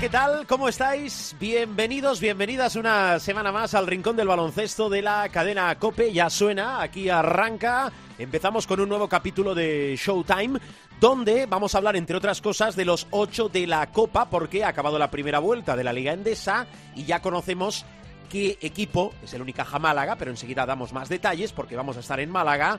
¿Qué tal? ¿Cómo estáis? Bienvenidos, bienvenidas una semana más al Rincón del Baloncesto de la cadena Cope. Ya suena, aquí arranca. Empezamos con un nuevo capítulo de Showtime, donde vamos a hablar, entre otras cosas, de los ocho de la Copa, porque ha acabado la primera vuelta de la Liga Endesa y ya conocemos qué equipo, es el Unicaja Málaga, pero enseguida damos más detalles porque vamos a estar en Málaga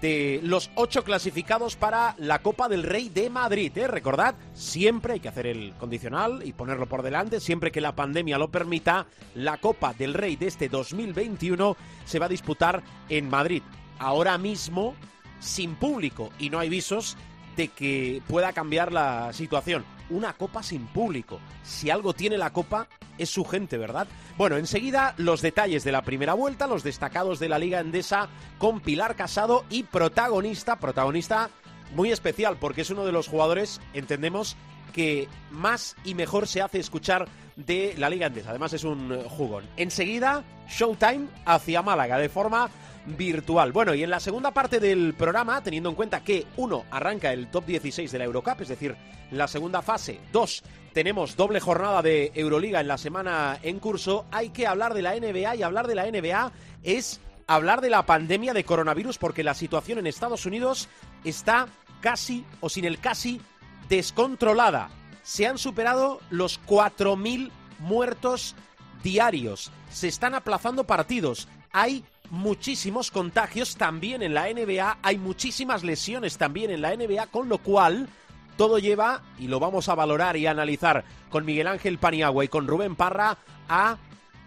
de los ocho clasificados para la Copa del Rey de Madrid. ¿eh? Recordad, siempre hay que hacer el condicional y ponerlo por delante, siempre que la pandemia lo permita, la Copa del Rey de este 2021 se va a disputar en Madrid. Ahora mismo sin público y no hay visos de que pueda cambiar la situación. Una copa sin público. Si algo tiene la copa, es su gente, ¿verdad? Bueno, enseguida los detalles de la primera vuelta, los destacados de la Liga Endesa con Pilar Casado y protagonista, protagonista muy especial porque es uno de los jugadores, entendemos, que más y mejor se hace escuchar de la Liga Endesa. Además es un jugón. Enseguida, Showtime hacia Málaga de forma virtual. Bueno, y en la segunda parte del programa, teniendo en cuenta que uno arranca el top 16 de la Eurocup, es decir, la segunda fase, dos tenemos doble jornada de Euroliga en la semana en curso, hay que hablar de la NBA y hablar de la NBA es hablar de la pandemia de coronavirus porque la situación en Estados Unidos está casi o sin el casi descontrolada. Se han superado los 4.000 muertos diarios. Se están aplazando partidos. Hay muchísimos contagios también en la NBA, hay muchísimas lesiones también en la NBA, con lo cual todo lleva, y lo vamos a valorar y analizar con Miguel Ángel Paniagua y con Rubén Parra, a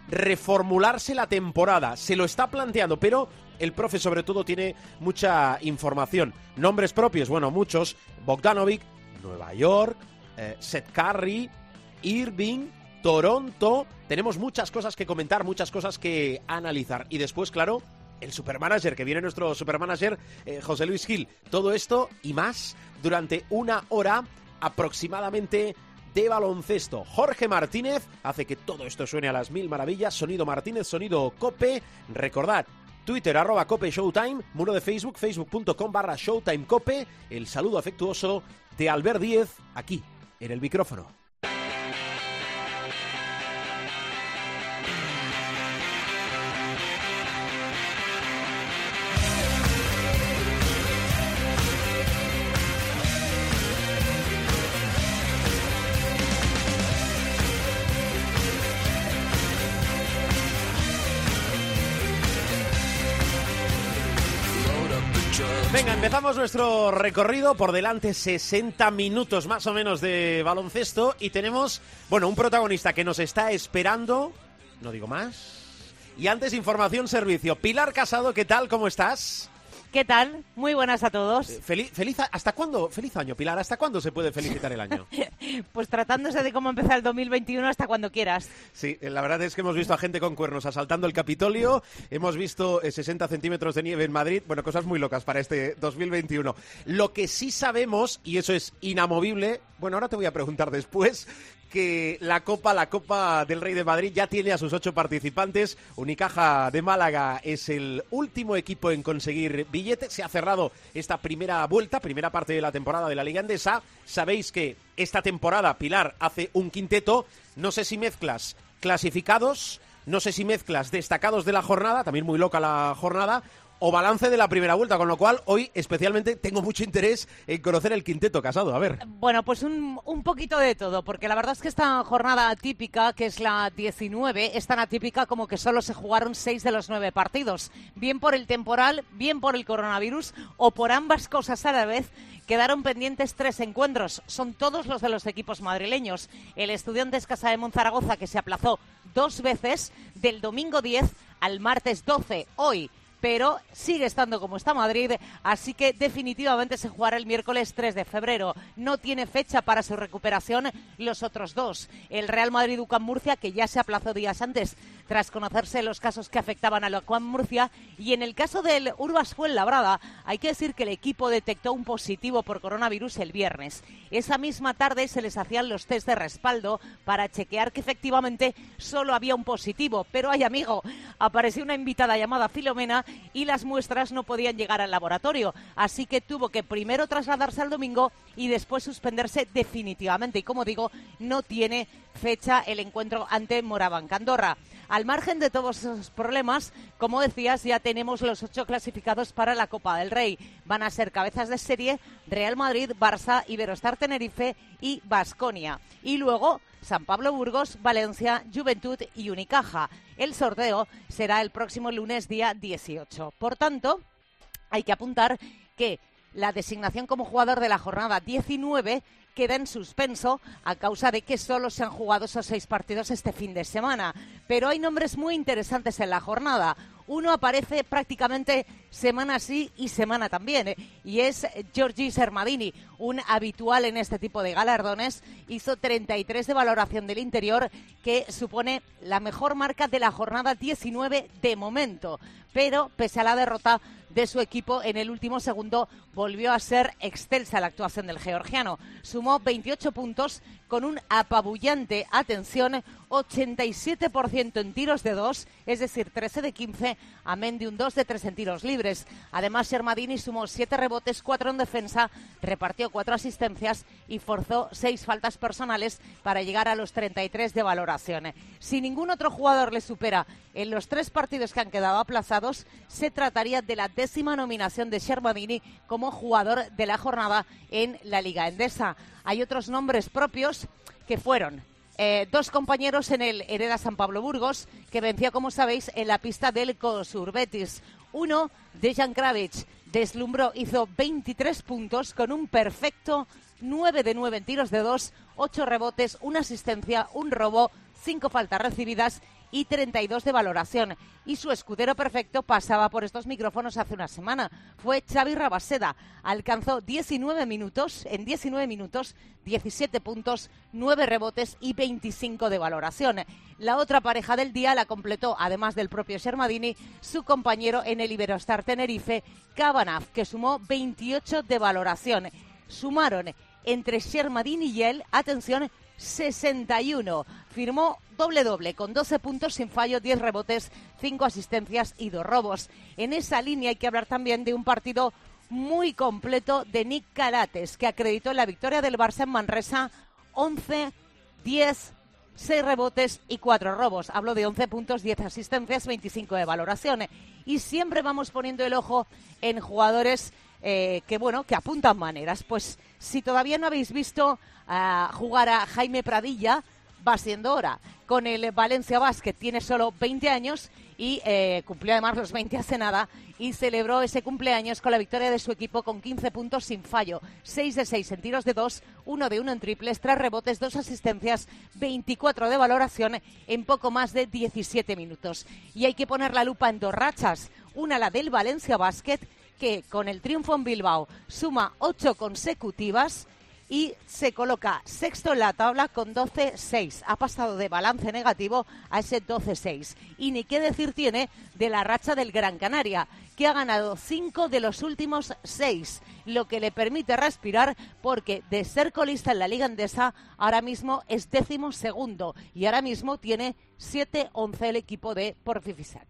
reformularse la temporada. Se lo está planteando, pero el profe sobre todo tiene mucha información. Nombres propios, bueno, muchos. Bogdanovic, Nueva York, eh, Seth Curry, Irving, Toronto. Tenemos muchas cosas que comentar, muchas cosas que analizar. Y después, claro, el supermanager, que viene nuestro supermanager, eh, José Luis Gil. Todo esto y más durante una hora aproximadamente de baloncesto. Jorge Martínez hace que todo esto suene a las mil maravillas. Sonido Martínez, sonido Cope. Recordad, Twitter arroba Cope Showtime, muro de Facebook, facebook.com barra Showtime Cope. El saludo afectuoso de Albert Díez aquí en el micrófono. Empezamos nuestro recorrido. Por delante 60 minutos más o menos de baloncesto y tenemos, bueno, un protagonista que nos está esperando. No digo más. Y antes, información, servicio. Pilar Casado, ¿qué tal? ¿Cómo estás? ¿Qué tal? Muy buenas a todos. Eh, Feliz, feliz, ¿Hasta cuándo? Feliz año, Pilar. ¿Hasta cuándo se puede felicitar el año? pues tratándose de cómo empezar el 2021 hasta cuando quieras. Sí, la verdad es que hemos visto a gente con cuernos asaltando el Capitolio, hemos visto eh, 60 centímetros de nieve en Madrid, bueno, cosas muy locas para este 2021. Lo que sí sabemos, y eso es inamovible, bueno, ahora te voy a preguntar después, que la Copa, la Copa del Rey de Madrid ya tiene a sus ocho participantes. Unicaja de Málaga es el último equipo en conseguir billete. Se ha cerrado esta primera vuelta, primera parte de la temporada de la Liga Andesa. Sabéis que esta temporada Pilar hace un quinteto. No sé si mezclas clasificados, no sé si mezclas destacados de la jornada, también muy loca la jornada, o balance de la primera vuelta, con lo cual hoy especialmente tengo mucho interés en conocer el quinteto casado. A ver. Bueno, pues un, un poquito de todo, porque la verdad es que esta jornada atípica, que es la 19, es tan atípica como que solo se jugaron seis de los nueve partidos. Bien por el temporal, bien por el coronavirus o por ambas cosas a la vez. Quedaron pendientes tres encuentros. Son todos los de los equipos madrileños. El Estudiantes Casa de Monzaragoza, que se aplazó dos veces, del domingo 10 al martes 12. Hoy pero sigue estando como está Madrid, así que definitivamente se jugará el miércoles 3 de febrero. No tiene fecha para su recuperación los otros dos. El Real Madrid UCAM Murcia, que ya se aplazó días antes tras conocerse los casos que afectaban a Juan Murcia. Y en el caso del Urbas Fuenlabrada, hay que decir que el equipo detectó un positivo por coronavirus el viernes. Esa misma tarde se les hacían los test de respaldo para chequear que efectivamente solo había un positivo. Pero ay, amigo, apareció una invitada llamada Filomena y las muestras no podían llegar al laboratorio. Así que tuvo que primero trasladarse al domingo y después suspenderse definitivamente. Y como digo, no tiene fecha el encuentro ante Moraban Candorra. Al margen de todos esos problemas, como decías, ya tenemos los ocho clasificados para la Copa del Rey. Van a ser cabezas de serie Real Madrid, Barça, Iberostar Tenerife y Basconia. Y luego San Pablo Burgos, Valencia, Juventud y Unicaja. El sorteo será el próximo lunes día 18. Por tanto, hay que apuntar que la designación como jugador de la jornada 19 queda en suspenso a causa de que solo se han jugado esos seis partidos este fin de semana. Pero hay nombres muy interesantes en la jornada. Uno aparece prácticamente semana sí y semana también, ¿eh? y es Giorgi Sermadini, un habitual en este tipo de galardones. Hizo 33 de valoración del interior, que supone la mejor marca de la jornada 19 de momento. Pero, pese a la derrota, de su equipo en el último segundo volvió a ser excelsa la actuación del georgiano. Sumó 28 puntos con un apabullante, atención, 87% en tiros de dos, es decir, 13 de 15, amén de un 2 de 3 en tiros libres. Además, Shermadini sumó 7 rebotes, 4 en defensa, repartió 4 asistencias y forzó 6 faltas personales para llegar a los 33 de valoración. Si ningún otro jugador le supera en los tres partidos que han quedado aplazados, se trataría de la décima nominación de Shermadini como jugador de la jornada en la Liga Endesa. Hay otros nombres propios que fueron eh, dos compañeros en el Hereda San Pablo Burgos, que venció, como sabéis, en la pista del Cosur Betis. Uno, Dejan Kravich, deslumbró, hizo 23 puntos con un perfecto 9 de 9 en tiros de dos, 8 rebotes, una asistencia, un robo, cinco faltas recibidas y 32 de valoración. Y su escudero perfecto pasaba por estos micrófonos hace una semana. Fue Xavi Rabaseda. Alcanzó 19 minutos, en 19 minutos, 17 puntos, 9 rebotes y 25 de valoración. La otra pareja del día la completó, además del propio Shermadini, su compañero en el Iberostar Tenerife, Cabanaf, que sumó 28 de valoración. Sumaron entre Shermadini y él, atención, 61. Firmó doble-doble, con 12 puntos sin fallo, 10 rebotes, 5 asistencias y 2 robos. En esa línea hay que hablar también de un partido muy completo de Nick Carates, que acreditó la victoria del Barça en Manresa 11, 10, 6 rebotes y 4 robos. Hablo de 11 puntos, 10 asistencias, 25 de valoración. Y siempre vamos poniendo el ojo en jugadores eh, que, bueno, que apuntan maneras. Pues si todavía no habéis visto a jugar a Jaime Pradilla, va siendo hora. Con el Valencia Basket tiene solo 20 años y eh, cumplió además los 20 hace nada y celebró ese cumpleaños con la victoria de su equipo con 15 puntos sin fallo, 6 de 6 en tiros de 2, 1 de 1 en triples, 3 rebotes, 2 asistencias, 24 de valoración en poco más de 17 minutos. Y hay que poner la lupa en dos rachas, una la del Valencia Basket que con el triunfo en Bilbao suma 8 consecutivas y se coloca sexto en la tabla con 12-6. Ha pasado de balance negativo a ese 12-6. Y ni qué decir tiene de la racha del Gran Canaria, que ha ganado 5 de los últimos 6, lo que le permite respirar porque de ser colista en la Liga Endesa ahora mismo es décimo segundo y ahora mismo tiene 7-11 el equipo de Porfifisac.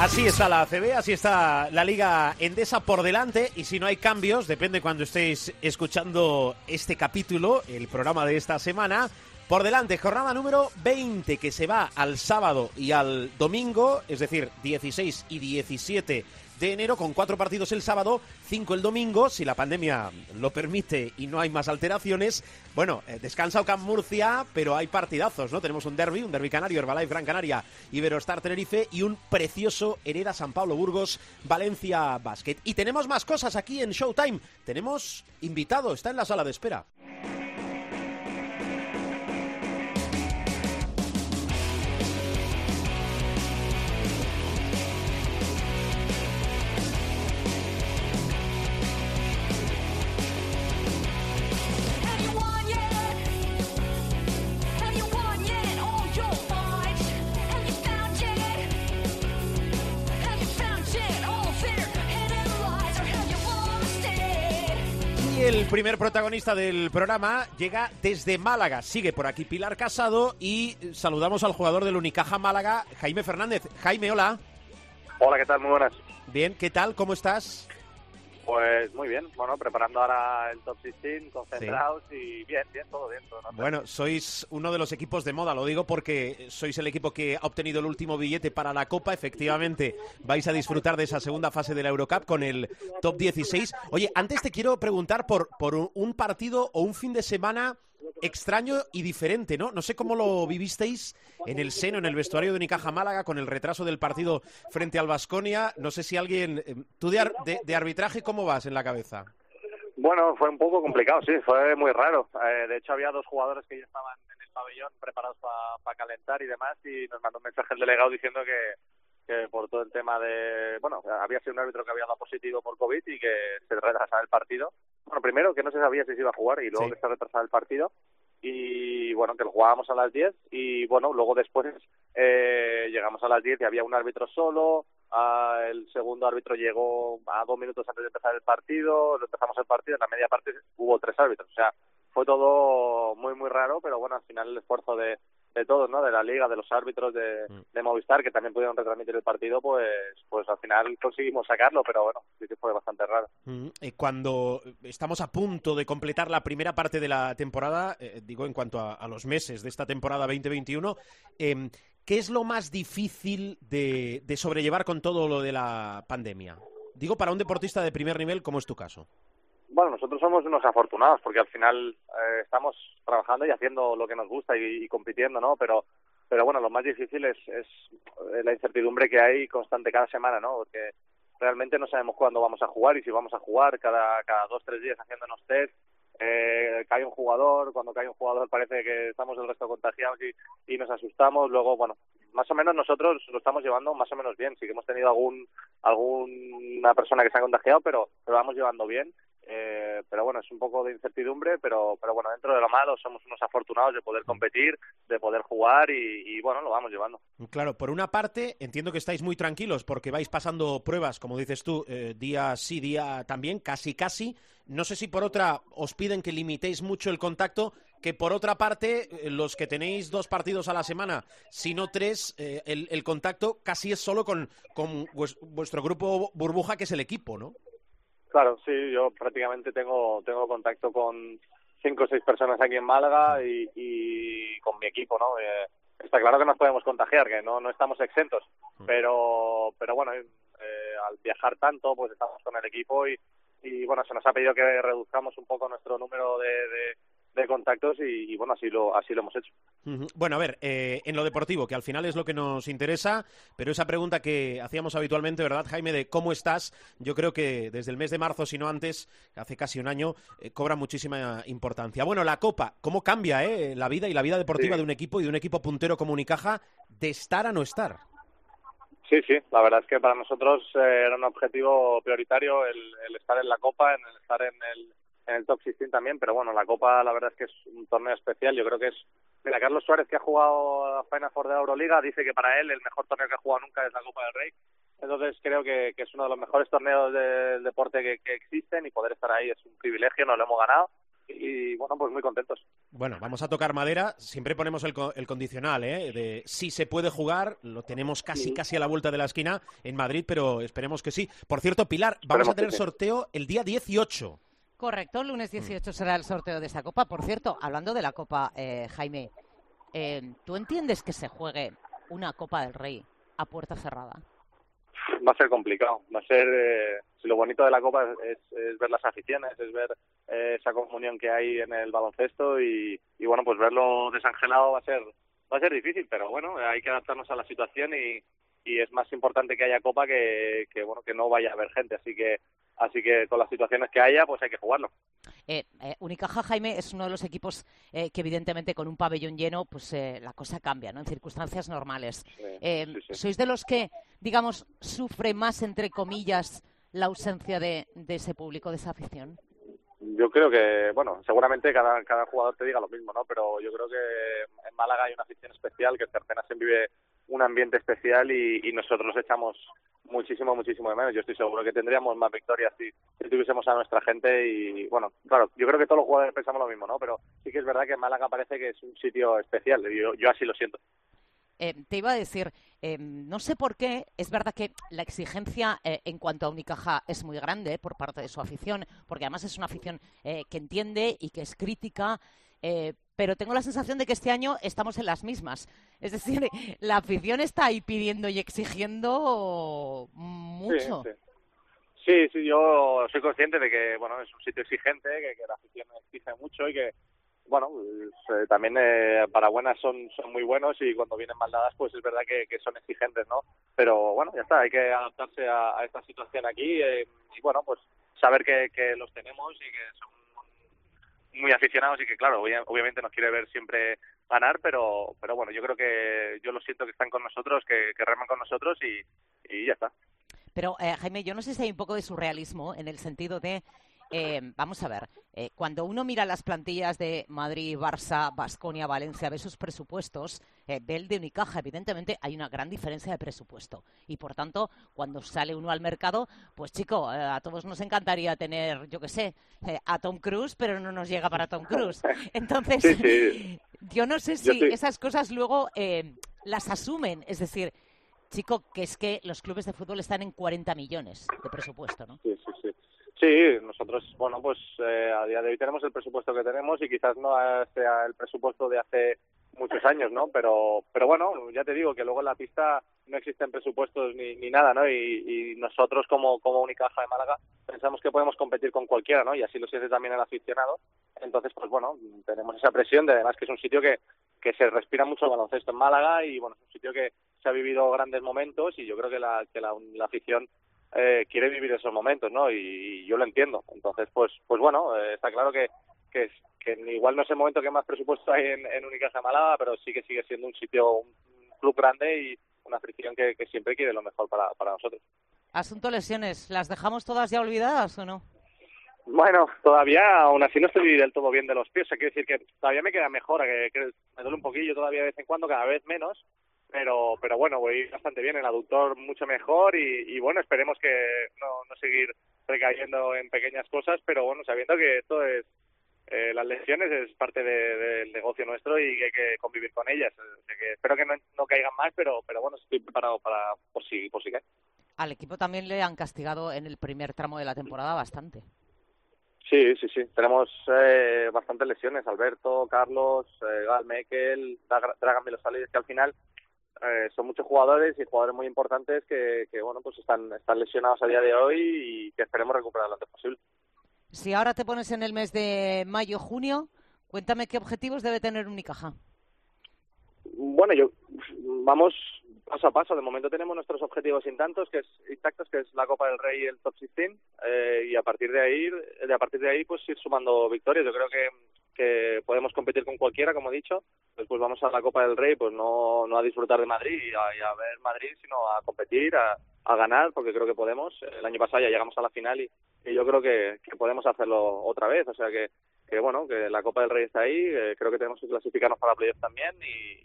Así está la ACB, así está la Liga Endesa por delante. Y si no hay cambios, depende cuando estéis escuchando este capítulo, el programa de esta semana, por delante, jornada número 20 que se va al sábado y al domingo, es decir, 16 y 17 de enero, con cuatro partidos el sábado, cinco el domingo, si la pandemia lo permite y no hay más alteraciones. Bueno, eh, descansa Ocam Murcia, pero hay partidazos, ¿no? Tenemos un derby, un derby canario, Herbalife Gran Canaria, Iberostar Tenerife y un precioso Hereda San Pablo Burgos, Valencia Basket. Y tenemos más cosas aquí en Showtime. Tenemos invitado, está en la sala de espera. El primer protagonista del programa llega desde Málaga. Sigue por aquí Pilar Casado y saludamos al jugador del Unicaja Málaga, Jaime Fernández. Jaime, hola. Hola, ¿qué tal? Muy buenas. Bien, ¿qué tal? ¿Cómo estás? Pues muy bien, bueno, preparando ahora el top 16, concentrados y bien, bien, todo bien. Todo bueno, sois uno de los equipos de moda, lo digo porque sois el equipo que ha obtenido el último billete para la Copa. Efectivamente, vais a disfrutar de esa segunda fase de la Eurocup con el top 16. Oye, antes te quiero preguntar por, por un partido o un fin de semana extraño y diferente, ¿no? No sé cómo lo vivisteis en el seno, en el vestuario de Unicaja Málaga, con el retraso del partido frente al Vasconia. No sé si alguien... Eh, ¿Tú de, arbitraje cómo vas en la cabeza? Bueno, fue un poco complicado, sí, fue muy raro. Eh, de hecho, había dos jugadores que ya estaban en el pabellón preparados para calentar y demás, y nos mandó un mensaje el delegado diciendo que, que por todo el tema de, bueno, había sido un árbitro que había dado positivo por COVID y que se retrasaba el partido. Bueno, primero que no se sabía si se iba a jugar y luego que se retrasaba el partido. Y bueno, que lo jugábamos a las 10 y bueno, luego después eh, llegamos a las 10 y había un árbitro solo, ah, el segundo árbitro llegó a dos minutos antes de empezar el partido, lo empezamos el partido, en la media parte hubo tres árbitros, o sea, fue todo muy muy raro, pero bueno, al final el esfuerzo de, de todos, ¿no? De la liga, de los árbitros de, mm. de, Movistar, que también pudieron retransmitir el partido, pues, pues al final conseguimos sacarlo, pero bueno, sí que fue bastante raro. Mm, cuando estamos a punto de completar la primera parte de la temporada, eh, digo en cuanto a, los meses de esta temporada 2021, eh, ¿qué es lo más difícil de, de sobrellevar con todo lo de la pandemia? Digo para un deportista de primer nivel como es tu caso. Bueno, nosotros somos unos afortunados porque al final eh, estamos trabajando y haciendo lo que nos gusta y, compitiendo, ¿no? Pero, pero bueno, lo más difícil es, es eh, la incertidumbre que hay constante cada semana, ¿no? Porque realmente no sabemos cuándo vamos a jugar y si vamos a jugar cada, cada dos, tres días haciéndonos test. Eh, cae un jugador, cuando cae un jugador parece que estamos el resto contagiados y, y nos asustamos. Luego, bueno, más o menos nosotros lo estamos llevando más o menos bien. Sí que hemos tenido algún alguna persona que se ha contagiado, pero lo vamos llevando bien eh, pero bueno, es un poco de incertidumbre, pero, pero bueno, dentro de lo malo somos unos afortunados de poder competir, de poder jugar y, bueno, lo vamos llevando. Claro, por una parte entiendo que estáis muy tranquilos porque vais pasando pruebas, como dices tú, eh, día sí, día también, casi casi. No sé si por otra os piden que limitéis mucho el contacto, que por otra parte, eh, los que tenéis dos partidos a la semana, si no tres, el, el, contacto casi es solo con, con vuestro grupo burbuja, que es el equipo, ¿no? Claro, sí, yo prácticamente tengo, tengo contacto con cinco o seis personas aquí en Málaga y, y con mi equipo, ¿no? Eh, está claro que nos podemos contagiar, que no, no estamos exentos, mm. pero, pero bueno, eh, al viajar tanto, pues estamos con el equipo y, y bueno, se nos ha pedido que reduzcamos un poco nuestro número de, de de contactos y, bueno, así lo, así lo hemos hecho. Bueno, a ver, eh, en lo deportivo, que al final es lo que nos interesa, pero esa pregunta que hacíamos habitualmente, ¿verdad, Jaime, de cómo estás? Yo creo que desde el mes de marzo, si no antes, hace casi un año, eh, cobra muchísima importancia. Bueno, la Copa, ¿cómo cambia eh, la vida y la vida deportiva de un equipo y de un equipo puntero como Unicaja de estar a no estar? Sí, sí, la verdad es que para nosotros era un objetivo prioritario el, estar en la Copa, en el estar en el, en el top 16 también, pero bueno, la Copa la verdad es que es un torneo especial, yo creo que es... Mira, Carlos Suárez, que ha jugado Final Four de la Euroliga, dice que para él el mejor torneo que ha jugado nunca es la Copa del Rey, entonces creo que, es uno de los mejores torneos del deporte que, que existen y poder estar ahí es un privilegio, nos lo hemos ganado y bueno, pues muy contentos. Bueno, vamos a tocar madera. Siempre ponemos el, el condicional, ¿eh? De si se puede jugar, lo tenemos casi, casi a la vuelta de la esquina en Madrid, pero esperemos que sí. Por cierto, Pilar, vamos a tener sorteo el día 18. Correcto, el lunes 18 será el sorteo de esta copa. Por cierto, hablando de la copa, eh, Jaime, eh, ¿tú entiendes que se juegue una Copa del Rey a puerta cerrada? Va a ser complicado. Va a ser. Eh, lo bonito de la Copa es, ver las aficiones, es ver esa comunión que hay en el baloncesto y, bueno, pues verlo desangelado va a ser va a ser difícil, pero bueno, hay que adaptarnos a la situación y, y es más importante que haya Copa que, que bueno que no vaya a haber gente. Así que Así que con las situaciones que haya, pues hay que jugarlo. Eh, eh, Unicaja Jaime es uno de los equipos eh, que evidentemente con un pabellón lleno pues eh, la cosa cambia, ¿no? En circunstancias normales. ¿Sois de los que, digamos, sufre más entre comillas la ausencia de, ese público, de esa afición? Yo creo que, bueno, seguramente cada, cada jugador te diga lo mismo, ¿no? Pero yo creo que en Málaga hay una afición especial que Cercena se vive un ambiente especial y, y nosotros echamos muchísimo, muchísimo de menos. Yo estoy seguro que tendríamos más victorias si, si tuviésemos a nuestra gente y, bueno, claro, yo creo que todos los jugadores pensamos lo mismo, ¿no? Pero sí que es verdad que Málaga parece que es un sitio especial, yo, así lo siento. Eh, te iba a decir, eh, no sé por qué, es verdad que la exigencia eh, en cuanto a Unicaja es muy grande por parte de su afición, porque además es una afición eh, que entiende y que es crítica, eh, pero tengo la sensación de que este año estamos en las mismas. Es decir, la afición está ahí pidiendo y exigiendo mucho. Sí, sí. Yo soy consciente de que bueno es un sitio exigente, que, la afición exige mucho y que bueno pues, eh, también eh, para buenas son son muy buenos y cuando vienen mal dadas pues es verdad que, son exigentes, ¿no? Pero bueno ya está, hay que adaptarse a, a esta situación aquí eh, y bueno pues saber que, que los tenemos y que son muy aficionados y que claro obvia- obviamente nos quiere ver siempre ganar pero pero bueno yo creo que yo lo siento que están con nosotros que, que reman con nosotros y, y ya está. Pero, eh, Jaime, yo no sé si hay un poco de surrealismo en el sentido de, eh, vamos a ver, eh, cuando uno mira las plantillas de Madrid, Barça, Basconia, Valencia, ve sus presupuestos, eh, ve el de Unicaja, evidentemente hay una gran diferencia de presupuesto. Y por tanto, cuando sale uno al mercado, pues chico, eh, a todos nos encantaría tener, yo qué sé, eh, a Tom Cruise, pero no nos llega para Tom Cruise. Entonces, Sí, sí. yo no sé si esas cosas luego eh, las asumen, es decir, chico, que es que los clubes de fútbol están en 40 millones de presupuesto, ¿no? Sí, sí, sí. Sí, nosotros, bueno, pues eh, a día de hoy tenemos el presupuesto que tenemos y quizás no sea el presupuesto de hace muchos años, ¿no? Pero, pero bueno, ya te digo que luego en la pista no existen presupuestos ni, ni nada, ¿no? Y, nosotros como, como Unicaja de Málaga pensamos que podemos competir con cualquiera, ¿no? Y así lo siente también el aficionado. Entonces, pues bueno, tenemos esa presión de además que es un sitio que, que se respira mucho el baloncesto en Málaga y bueno, es un sitio que se ha vivido grandes momentos y yo creo que la, que la, la afición eh, quiere vivir esos momentos, ¿no? Y, y yo lo entiendo. Entonces, pues, pues bueno, eh, está claro que, que, que igual no es el momento que más presupuesto hay en, en Unicaja Málaga, pero sí que sigue siendo un sitio, un, club grande y una afición que, que siempre quiere lo mejor para, para nosotros. Asunto lesiones, ¿las dejamos todas ya olvidadas o no? Bueno, todavía, aún así no estoy del todo bien de los pies. O sea, quiero decir que todavía me queda mejor, que, que me duele un poquillo todavía de vez en cuando, cada vez menos. Pero, pero bueno, voy bastante bien, el aductor mucho mejor y, y bueno, esperemos que no, no seguir recayendo en pequeñas cosas, pero bueno, sabiendo que esto es, eh, las lesiones es parte de- del negocio nuestro y que hay que convivir con ellas. O sea que espero que no, no caigan más, pero, pero bueno, estoy preparado para por si, por si cae. Al equipo también le han castigado en el primer tramo de la temporada bastante. Sí, sí, sí. Tenemos eh, bastantes lesiones. Alberto, Carlos, eh, Gal Mekel, Dra- Dragan Milosalic, que al final eh, son muchos jugadores y jugadores muy importantes que, que bueno, pues están, están lesionados a día de hoy y que esperemos recuperar lo antes posible. Si ahora te pones en el mes de mayo-junio, cuéntame qué objetivos debe tener Unicaja. Bueno, yo vamos paso a paso. De momento tenemos nuestros objetivos intactos, que es intactos, que es la Copa del Rey y el Top 16, eh, y a partir de ahí, de a partir de ahí, pues ir sumando victorias. Yo creo que, que podemos competir con cualquiera, como he dicho. Después vamos a la Copa del Rey, pues no, no a disfrutar de Madrid y a, ver Madrid, sino a competir, a, ganar, porque creo que podemos. El año pasado ya llegamos a la final y, yo creo que, podemos hacerlo otra vez. O sea que que bueno, que la Copa del Rey está ahí, eh, creo que tenemos que clasificarnos para playoff también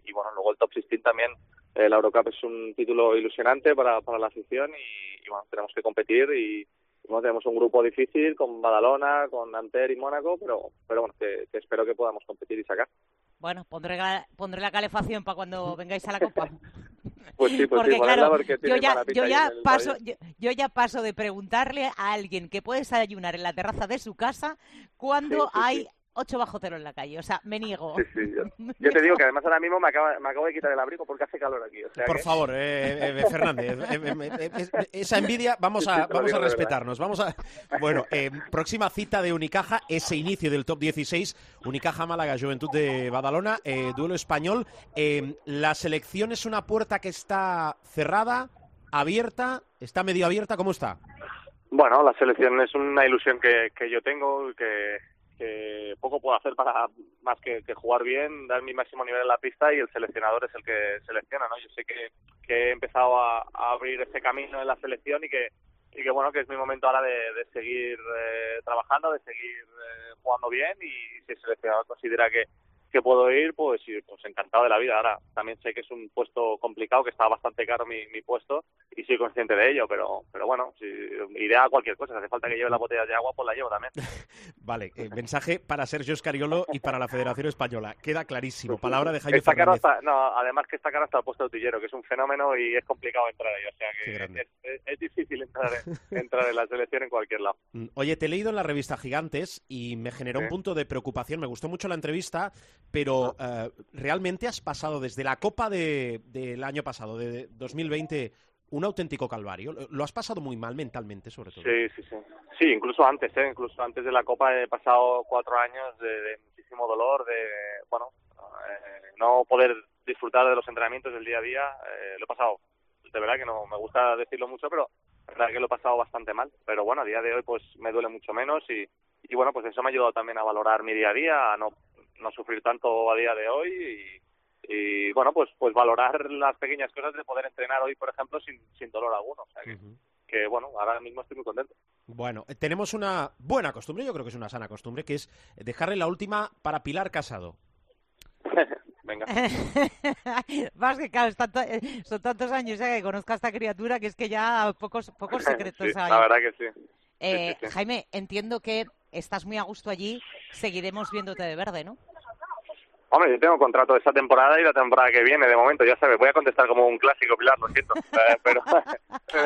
y, bueno, luego el Top 16 también, eh, la Eurocup es un título ilusionante para, para la afición y, y, bueno, tenemos que competir y, bueno, tenemos un grupo difícil con Badalona, con Nanter y Mónaco, pero, pero bueno, que, que espero que podamos competir y sacar. Bueno, pondré, ga- pondré la calefacción para cuando vengáis a la Copa. Pues sí, pues porque sí, claro, porque yo ya, yo ya paso, yo, yo ya paso de preguntarle a alguien que puede desayunar en la terraza de su casa cuando Sí, sí, hay. 8 bajo cero en la calle. O sea, me niego. Sí, sí, yo, yo te digo que además ahora mismo me acabo, me acabo de quitar el abrigo porque hace calor aquí. O sea Por que- favor, eh, eh, Fernández, eh, eh, eh, eh, esa envidia vamos a, sí, vamos a respetarnos. Vamos a, bueno, eh, próxima cita de Unicaja, ese inicio del top 16, Unicaja Málaga, Juventud de Badalona, eh, duelo español. Eh, la selección es una puerta que está cerrada, abierta, está medio abierta, ¿cómo está? Bueno, la selección es una ilusión que, que yo tengo y que, que poco puedo hacer para más que, que jugar bien, dar mi máximo nivel en la pista y el seleccionador es el que selecciona, ¿no? Yo sé que, que he empezado a, abrir ese camino en la selección y que y que bueno que es mi momento ahora de, de seguir eh, trabajando, de seguir eh, jugando bien y si el seleccionador considera que, que puedo ir, pues, pues encantado de la vida. Ahora, también sé que es un puesto complicado, que está bastante caro mi, mi puesto y soy consciente de ello, pero, pero bueno, si, iré a cualquier cosa. Si hace falta que lleve la botella de agua, pues la llevo también. vale, eh, mensaje para Sergio Scariolo y para la Federación Española. Queda clarísimo. Palabra de Jaime está Fernández. no, además que está caro hasta el puesto de utillero, que es un fenómeno y es complicado entrar ahí. O sea que es, difícil entrar, entrar en la selección en cualquier lado. Mm, oye, te he leído en la revista Gigantes y me generó un punto de preocupación. Me gustó mucho la entrevista, pero eh, ¿realmente has pasado desde la Copa de, del año pasado, de 2020, un auténtico calvario? ¿Lo has pasado muy mal mentalmente, sobre todo? Sí, sí, sí. Sí, incluso antes, ¿eh? Incluso antes de la Copa he pasado cuatro años de, muchísimo dolor, de, bueno, eh, no poder disfrutar de los entrenamientos del día a día. Eh, lo he pasado, de verdad que no me gusta decirlo mucho, pero la verdad que lo he pasado bastante mal. Pero bueno, a día de hoy pues me duele mucho menos y, y bueno, pues eso me ha ayudado también a valorar mi día a día, a no, no sufrir tanto a día de hoy y, y bueno, pues pues valorar las pequeñas cosas de poder entrenar hoy, por ejemplo, sin, sin dolor alguno. O sea que, bueno, ahora mismo estoy muy contento. Bueno, eh, tenemos una buena costumbre, yo creo que es una sana costumbre, que es dejarle la última para Pilar Casado. Venga. Más que claro, eh, son tantos años ya que conozco a esta criatura que es que ya pocos, pocos secretos hay. La verdad que sí. Eh, Jaime, entiendo que estás muy a gusto allí, seguiremos viéndote de verde, ¿no? Hombre, yo tengo contrato esta temporada y la temporada que viene, de momento, ya sabes, voy a contestar como un clásico, Pilar, lo siento, eh, pero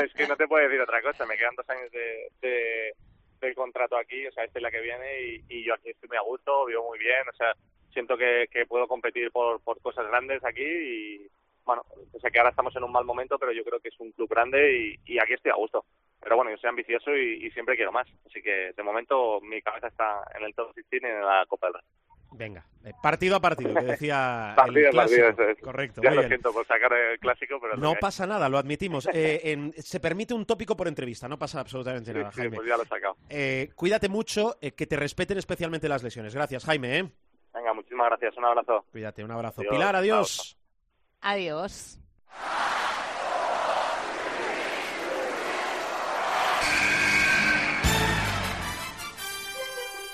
es que no te puedo decir otra cosa, me quedan dos años de, de, contrato aquí, o sea, esta es la que viene y, y, yo aquí estoy muy a gusto, vivo muy bien, o sea, siento que, que puedo competir por, por cosas grandes aquí y, bueno, sé que ahora estamos en un mal momento, pero yo creo que es un club grande y aquí estoy a gusto pero bueno, yo soy ambicioso y, siempre quiero más. Así que de momento mi cabeza está en el top 16 y en la Copa del Rey. Venga, eh, partido a partido, que decía partido el clásico. Partido, Correcto. Ya lo siento por sacar el clásico, pero... No pasa nada, lo admitimos. Eh, se permite un tópico por entrevista, no pasa absolutamente nada, Jaime. Sí, pues ya lo he sacado. Eh, cuídate mucho, que te respeten especialmente las lesiones. Gracias, Jaime. Venga, muchísimas gracias. Un abrazo. Cuídate, un abrazo. Pilar, adiós. Adiós.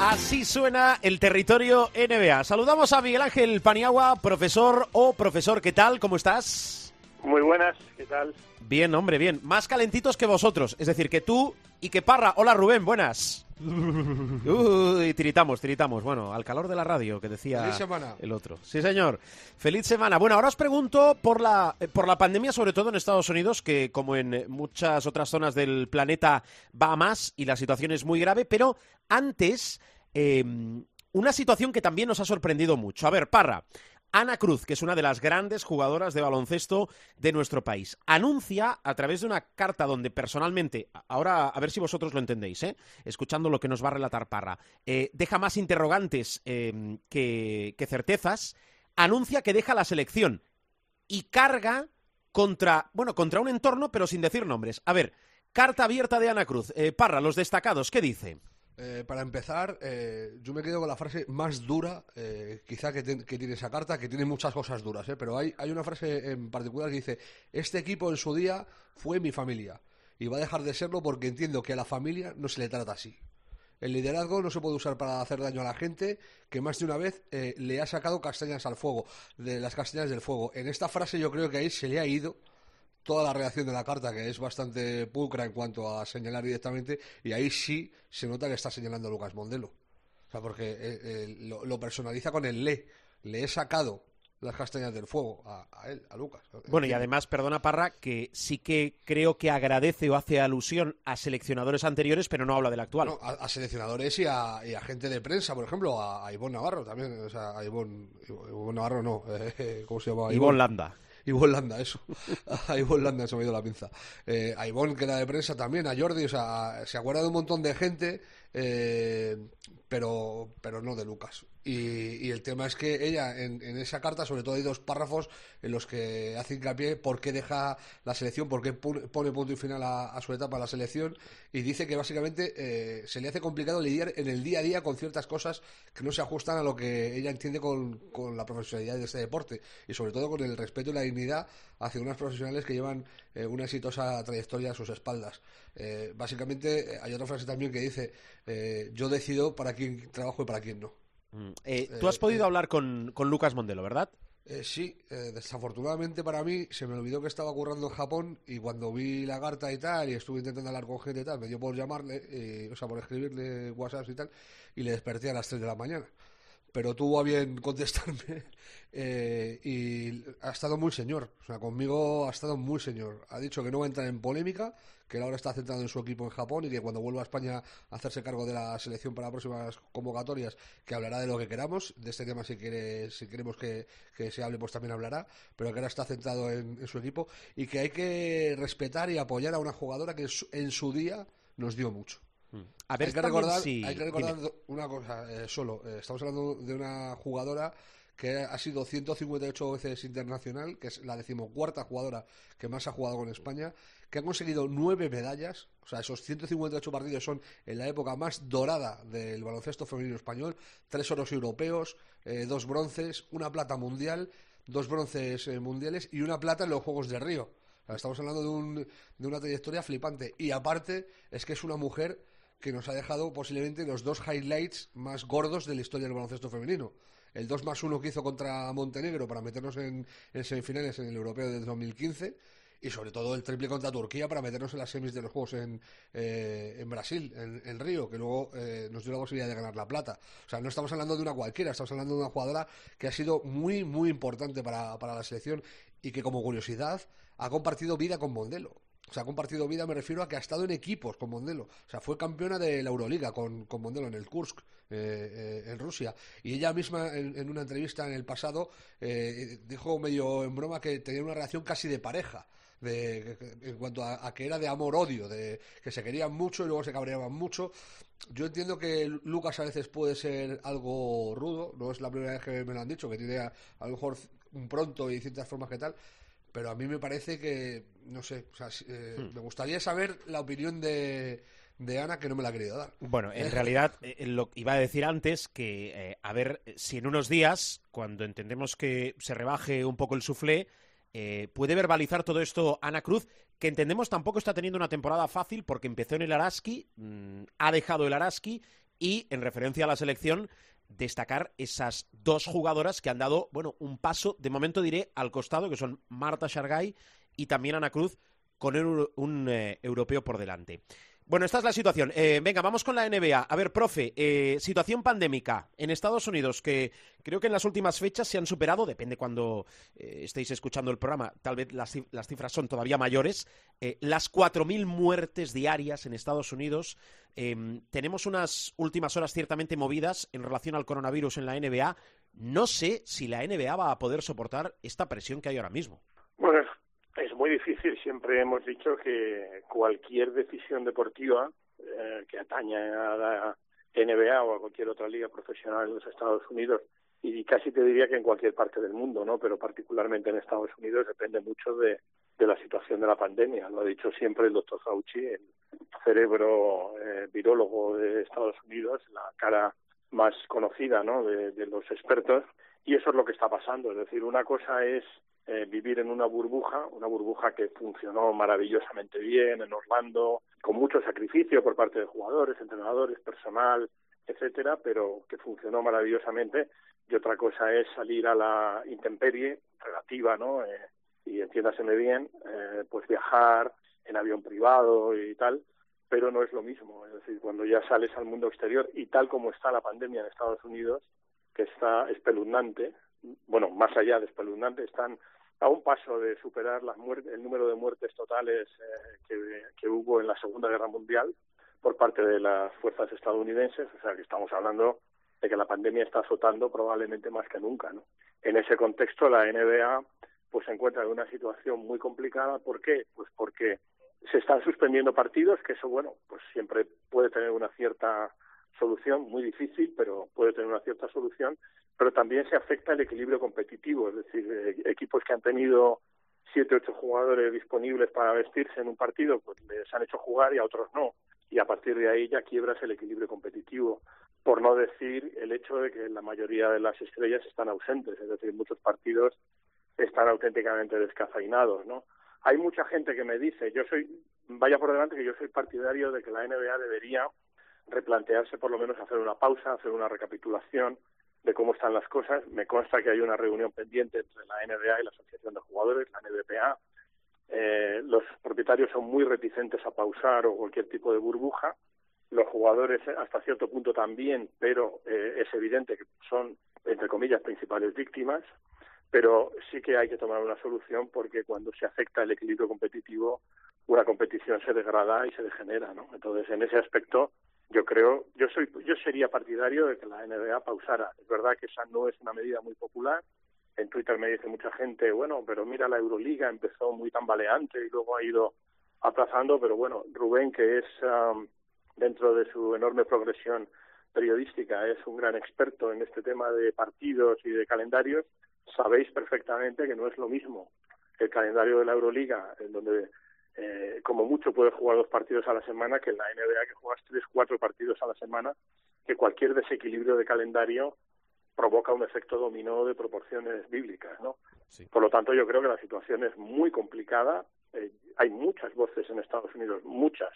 Así suena el territorio NBA. Saludamos a Miguel Ángel Paniagua, profesor o profesor, ¿qué tal? ¿Cómo estás? Muy buenas, ¿qué tal? Bien, hombre, bien. Más calentitos que vosotros. Es decir, que tú y que Parra. Hola, Rubén, buenas. Uy, tiritamos, tiritamos. Bueno, al calor de la radio, que decía el otro. Sí, señor. Feliz semana. Bueno, ahora os pregunto por la, eh, por la pandemia, sobre todo en Estados Unidos, que como en muchas otras zonas del planeta va a más y la situación es muy grave, pero antes, em, una situación que también nos ha sorprendido mucho. A ver, Parra, Ana Cruz, que es una de las grandes jugadoras de baloncesto de nuestro país, anuncia a través de una carta donde personalmente, ahora a ver si vosotros lo entendéis, ¿eh? escuchando lo que nos va a relatar Parra, eh, deja más interrogantes em, que, certezas, anuncia que deja la selección y carga contra, bueno, contra un entorno, pero sin decir nombres. A ver, carta abierta de Ana Cruz. Eh, Parra, los destacados, ¿qué dice? Eh, para empezar, eh, yo me quedo con la frase más dura, eh, quizá que, tiene esa carta, que tiene muchas cosas duras, pero hay, hay una frase en particular que dice, este equipo en su día fue mi familia y va a dejar de serlo porque entiendo que a la familia no se le trata así. El liderazgo no se puede usar para hacer daño a la gente que más de una vez le ha sacado castañas al fuego, de las castañas del fuego. En esta frase yo creo que ahí se le ha ido toda la redacción de la carta, que es bastante pulcra en cuanto a señalar directamente, y ahí sí se nota que está señalando a Lucas Mondelo. O sea, porque eh, eh, lo, personaliza con el le. Le he sacado las castañas del fuego a, él, a Lucas. Bueno, y además, perdona Parra, que sí que creo que agradece o hace alusión a seleccionadores anteriores, pero no habla del actual. a, seleccionadores y a, gente de prensa, por ejemplo, a, Ivonne Navarro también. O sea, a Ivonne, Navarro no, eh, ¿cómo se llama? Ivonne Landa. Ivonne Landa, eso. a Ivonne Landa se me ha ido la pinza. Eh, a Ivonne, que era de prensa también, a Jordi, o sea, se acuerda de un montón de gente eh, pero, pero no de Lucas. Y, el tema es que ella, en, esa carta, sobre todo hay dos párrafos en los que hace hincapié por qué deja la selección, por qué pone punto y final a, su etapa en la selección, y dice que básicamente eh, se le hace complicado lidiar en el día a día con ciertas cosas que no se ajustan a lo que ella entiende con, con la profesionalidad de este deporte, y sobre todo con el respeto y la dignidad hacia unas profesionales que llevan eh, una exitosa trayectoria a sus espaldas. Eh, básicamente, hay otra frase también que dice, yo decido para quién trabajo y para quién no. Mm. Eh, Tú has eh, podido eh, hablar con, Lucas Mondelo, ¿verdad? sí, desafortunadamente para mí se me olvidó que estaba currando en Japón y cuando vi la carta y tal y estuve intentando hablar con gente y tal, me dio por llamarle, o sea, por escribirle WhatsApp y tal, y le desperté a las 3 de la mañana. Pero tuvo a bien contestarme y ha estado muy señor, o sea, conmigo ha estado muy señor. Ha dicho que no va a entrar en polémica, que ahora está centrado en su equipo en Japón y que cuando vuelva a España a hacerse cargo de la selección para próximas convocatorias, que hablará de lo que queramos, de este tema si quiere, si queremos que, se hable, pues también hablará, pero que ahora está centrado en, su equipo y que hay que respetar y apoyar a una jugadora que en su, día nos dio mucho. Mm. A ver, hay, que recordar, hay que recordar una cosa, eh, solo, eh, estamos hablando de una jugadora que ha sido 158 veces internacional, que es la decimocuarta jugadora que más ha jugado con España, que ha conseguido nueve medallas, o sea, esos 158 partidos son en la época más dorada del baloncesto femenino español, tres oros europeos, eh, dos bronces, una plata mundial, dos bronces eh, mundiales y una plata en los Juegos de Río. estamos hablando de, un, de una trayectoria flipante. Y aparte, es que es una mujer que nos ha dejado posiblemente los dos highlights más gordos de la historia del baloncesto femenino el 2 más 1 que hizo contra Montenegro para meternos en, semifinales en el europeo de 2015 y sobre todo el triple contra Turquía para meternos en las semis de los Juegos en, eh, en Brasil, en, Río, que luego eh, nos dio la posibilidad de ganar la plata. O sea, no estamos hablando de una cualquiera, estamos hablando de una jugadora que ha sido muy, muy importante para, para la selección y que como curiosidad ha compartido vida con Mondelo. O sea, ha compartido vida, me refiero a que ha estado en equipos con Mondelo. O sea, fue campeona de la Euroliga con, con Mondelo en el Kursk, eh, eh, en Rusia. Y ella misma, en, una entrevista en el pasado, eh, dijo medio en broma que tenía una relación casi de pareja. De, en cuanto a, que era de amor-odio, de que se querían mucho y luego se cabreaban mucho. Yo entiendo que Lucas a veces puede ser algo rudo, no es la primera vez que me lo han dicho, que tiene a, a lo mejor un pronto y ciertas formas que tal, pero a mí me parece que, no sé, o sea, eh, hmm. me gustaría saber la opinión de, de Ana que no me la ha querido dar. Bueno, en realidad eh, lo iba a decir antes que eh, a ver si en unos días, cuando entendemos que se rebaje un poco el suflé, puede verbalizar todo esto Ana Cruz, que entendemos tampoco está teniendo una temporada fácil porque empezó en el Araski, mm, ha dejado el Araski y en referencia a la selección destacar esas dos jugadoras que han dado, bueno, un paso, de momento diré, al costado, que son Marta Shargay y también Ana Cruz, con un, eh, europeo por delante. Bueno, esta es la situación. Eh, venga, vamos con la NBA. A ver, profe, eh, situación pandémica en Estados Unidos, que creo que en las últimas fechas se han superado, depende cuando eh, estéis escuchando el programa, tal vez las, cifras son todavía mayores, las 4.000 muertes diarias en Estados Unidos. Em, tenemos unas últimas horas ciertamente movidas en relación al coronavirus en la NBA. No sé si la NBA va a poder soportar esta presión que hay ahora mismo. Bueno, muy difícil. Siempre hemos dicho que cualquier decisión deportiva eh, que atañe a la NBA o a cualquier otra liga profesional en los Estados Unidos y casi te diría que en cualquier parte del mundo, ¿no? Pero particularmente en Estados Unidos depende mucho de, la situación de la pandemia. Lo ha dicho siempre el doctor Fauci, el cerebro eh, virólogo de Estados Unidos, la cara más conocida, ¿no? De los expertos. Y eso es lo que está pasando. Es decir, una cosa es eh, vivir en una burbuja, una burbuja que funcionó maravillosamente bien en Orlando, con mucho sacrificio por parte de jugadores, entrenadores, personal, etcétera, pero que funcionó maravillosamente. Y otra cosa es salir a la intemperie relativa, ¿no? Eh, y entiéndaseme bien, eh, pues viajar en avión privado y tal, pero no es lo mismo. Es decir, cuando ya sales al mundo exterior y tal como está la pandemia en Estados Unidos, que está espeluznante, bueno, más allá de espeluznante, están a un paso de superar las el número de muertes totales eh, que, que, hubo en la Segunda Guerra Mundial por parte de las fuerzas estadounidenses, o sea que estamos hablando de que la pandemia está azotando probablemente más que nunca, ¿no? En ese contexto la NBA pues se encuentra en una situación muy complicada, ¿por qué? Pues porque se están suspendiendo partidos, que eso, bueno, pues siempre puede tener una cierta solución, muy difícil, pero puede tener una cierta solución, pero también se afecta el equilibrio competitivo, es decir, eh, equipos que han tenido siete, ocho jugadores disponibles para vestirse en un partido, pues les han hecho jugar y a otros no. Y a partir de ahí ya quiebras el equilibrio competitivo, por no decir el hecho de que la mayoría de las estrellas están ausentes, es decir, muchos partidos están auténticamente descafeinados, ¿no? Hay mucha gente que me dice, yo soy, vaya por delante que yo soy partidario de que la NBA debería replantearse por lo menos hacer una pausa, hacer una recapitulación de cómo están las cosas. Me consta que hay una reunión pendiente entre la NBA y la Asociación de Jugadores, la NBPA. Eh, los propietarios son muy reticentes a pausar o cualquier tipo de burbuja. Los jugadores hasta cierto punto también, pero eh, es evidente que son, entre comillas, principales víctimas pero sí que hay que tomar una solución porque cuando se afecta el equilibrio competitivo, una competición se degrada y se degenera, ¿no? Entonces, en ese aspecto, yo creo, yo soy, yo sería partidario de que la NBA pausara. Es verdad que esa no es una medida muy popular. En Twitter me dice mucha gente, bueno, pero mira, la Euroliga empezó muy tambaleante y luego ha ido aplazando, pero bueno, Rubén, que es dentro de su enorme progresión periodística, es un gran experto en este tema de partidos y de calendarios, sabéis perfectamente que no es lo mismo el calendario de la Euroliga, en donde eh, como mucho puedes jugar dos partidos a la semana, que en la NBA que juegas tres, cuatro partidos a la semana, que cualquier desequilibrio de calendario provoca un efecto dominó de proporciones bíblicas, ¿no? Por lo tanto, yo creo que la situación es muy complicada. Eh, hay muchas voces en Estados Unidos, muchas.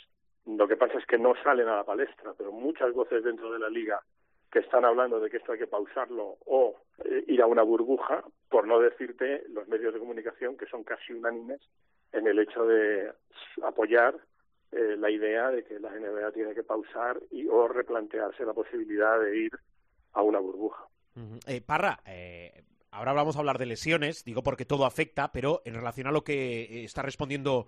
Lo que pasa es que no salen a la palestra, pero muchas voces dentro de la liga que están hablando de que esto hay que pausarlo o eh, ir a una burbuja, por no decirte los medios de comunicación que son casi unánimes en el hecho de apoyar eh, la idea de que la NBA tiene que pausar y o replantearse la posibilidad de ir a una burbuja. eh, Parra, ahora vamos a hablar de lesiones, digo porque todo afecta, pero en relación a lo que está respondiendo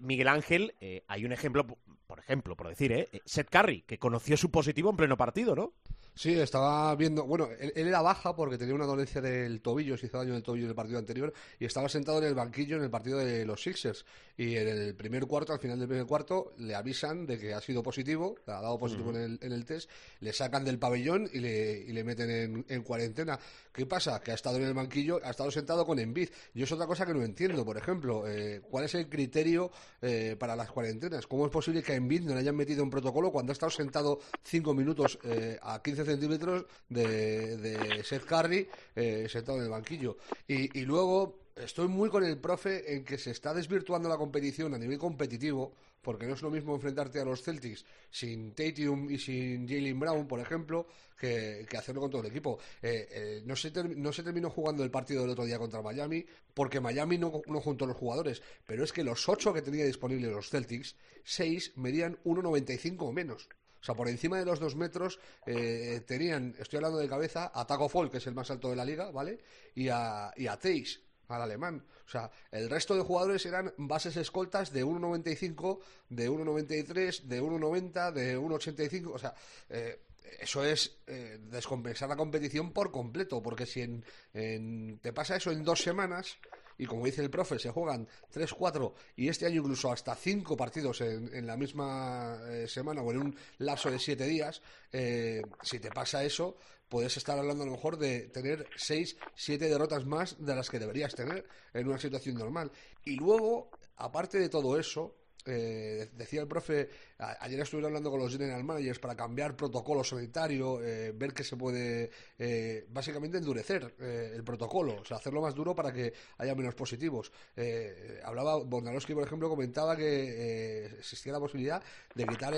Miguel Ángel, hay un ejemplo, por ejemplo, por decir, ¿eh? Seth Curry, que conoció su positivo en pleno partido, ¿no? Sí, estaba viendo. Bueno, él, era baja porque tenía una dolencia del tobillo, se hizo daño del tobillo en el partido anterior, y estaba sentado en el banquillo en el partido de los Sixers. Y en el primer cuarto, al final del primer cuarto, le avisan de que ha sido positivo, ha dado positivo en, el, en, el, test, le sacan del pabellón y le, y le meten en, cuarentena. ¿Qué pasa? Que ha estado en el banquillo, ha estado sentado con Envid. Yo es otra cosa que no entiendo, por ejemplo, eh, ¿cuál es el criterio eh, para las cuarentenas? ¿Cómo es posible que a Envid no le hayan metido un protocolo cuando ha estado sentado cinco minutos eh, a 15 centímetros de, de Seth Curry eh, sentado en el banquillo. Y, y luego estoy muy con el profe en que se está desvirtuando la competición a nivel competitivo, porque no es lo mismo enfrentarte a los Celtics sin Tatum y sin Jalen Brown, por ejemplo, que, hacerlo con todo el equipo. Eh, eh, no, se no se terminó jugando el partido del otro día contra Miami, porque Miami no, no juntó los jugadores, pero es que los ocho que tenía disponibles los Celtics, seis medían 1,95 o menos. O sea, por encima de los dos metros eh, tenían, estoy hablando de cabeza, a Taco Fall, que es el más alto de la liga, ¿vale? Y a, y a Teis, al alemán. O sea, el resto de jugadores eran bases escoltas de 1,95, de 1,93, de 1,90, de 1,85. O sea, eh, eso es eh, descompensar la competición por completo, porque si en, en, te pasa eso en dos semanas, y como dice el profe, se juegan 3, 4 y este año incluso hasta 5 partidos en, en, la misma eh, semana o en un lapso de 7 días, eh, si te pasa eso, puedes estar hablando a lo mejor de tener 6, 7 derrotas más de las que deberías tener en una situación normal. Y luego, aparte de todo eso, eh, decía el profe, ayer estuve hablando con los general managers para cambiar protocolo sanitario, eh, ver que se puede eh, básicamente endurecer eh, el protocolo, o sea, hacerlo más duro para que haya menos positivos. Eh, hablaba, Bondalowski, por ejemplo, comentaba que existía la posibilidad de quitar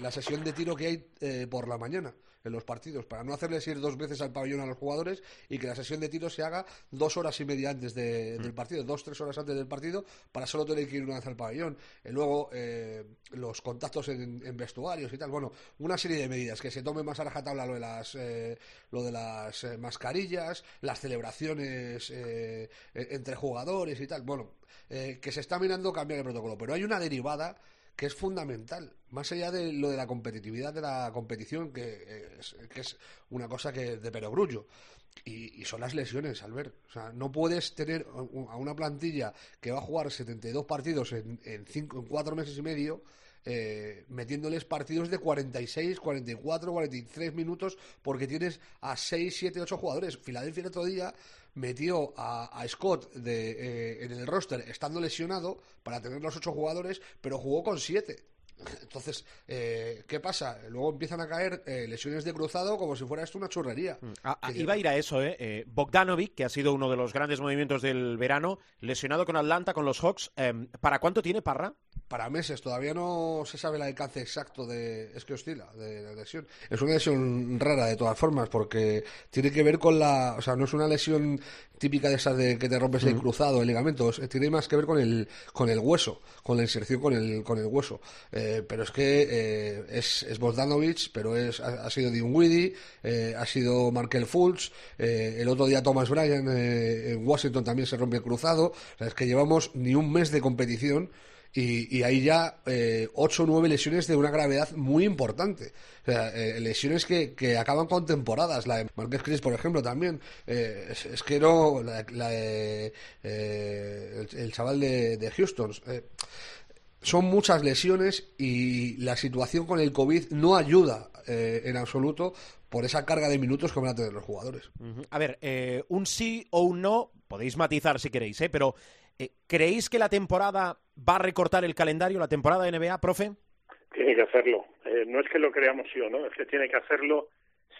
la sesión de tiro que hay por la mañana en los partidos, para no hacerles ir dos veces al pabellón a los jugadores y que la sesión de tiro se haga dos horas y media antes de, del partido, dos, tres horas antes del partido, para solo tener que ir una vez al pabellón. Y luego eh, los contactos en, en, vestuarios y tal. Bueno, una serie de medidas, que se tome más a rajatabla lo de las, eh, lo de las eh, mascarillas, las celebraciones eh, entre jugadores y tal. Bueno, eh, que se está mirando cambiar el protocolo, pero hay una derivada que es fundamental, más allá de lo de la competitividad de la competición, que es, que es una cosa que de perogrullo. Y, son las lesiones, Albert. O sea, no puedes tener a una plantilla que va a jugar 72 partidos en, en, cinco, en cuatro meses y medio eh, metiéndoles partidos de 46, 44, 43 minutos porque tienes a 6, 7, 8 jugadores. Filadelfia el otro día metió a, Scott de, eh, en el roster estando lesionado para tener los 8 jugadores, pero jugó con 7. Entonces, eh, ¿qué pasa? Luego empiezan a caer eh, lesiones de cruzado como si fuera esto una churrería. Mm. Ah, ah, iba a ir a eso, ¿eh? ¿eh? Bogdanovic, que ha sido uno de los grandes movimientos del verano, lesionado con Atlanta, con los Hawks. Em, ¿Para cuánto tiene Parra? Para meses, todavía no se sabe el alcance exacto de. Es que oscila, de la lesión. Es una lesión rara de todas formas, porque tiene que ver con la. O sea, no es una lesión típica de esas de que te rompes el mm. cruzado, el ligamento, tiene más que ver con el, con el hueso, con la inserción con el, con el hueso. Eh, pero es que eh, es, es Bogdanovich, pero es, ha, sido Dinwiddie, eh, ha sido Markel Fultz, el otro día Thomas Bryan en Washington también se rompe el cruzado. O sea, es que llevamos ni un mes de competición y, y hay ya eh, ocho o nueve lesiones de una gravedad muy importante. Eh, lesiones que, que, acaban con temporadas. La de Marquez Chris, por ejemplo, también. Eh, es, que no. La, de, el, chaval de, de Houston. son muchas lesiones y la situación con el COVID no ayuda en absoluto por esa carga de minutos que van a tener los jugadores. A ver, un sí o un no, podéis matizar si queréis, ¿eh? pero eh, ¿Creéis que la temporada va a recortar el calendario, la temporada de NBA, profe? Tiene que hacerlo. Eh, no es que lo creamos sí o no, es que tiene que hacerlo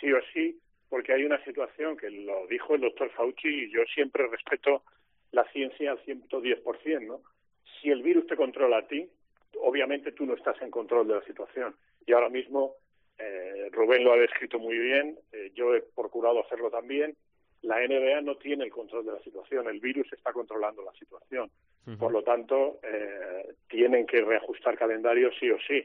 sí o sí, porque hay una situación que lo dijo el doctor Fauci y yo siempre respeto la ciencia al 110%, ¿no? Si el virus te controla a ti, obviamente tú no estás en control de la situación. Y ahora mismo, eh, Rubén lo ha descrito muy bien, yo he procurado hacerlo también, la NBA no tiene el control de la situación, el virus está controlando la situación. Por lo tanto, eh, tienen que reajustar calendario sí o sí.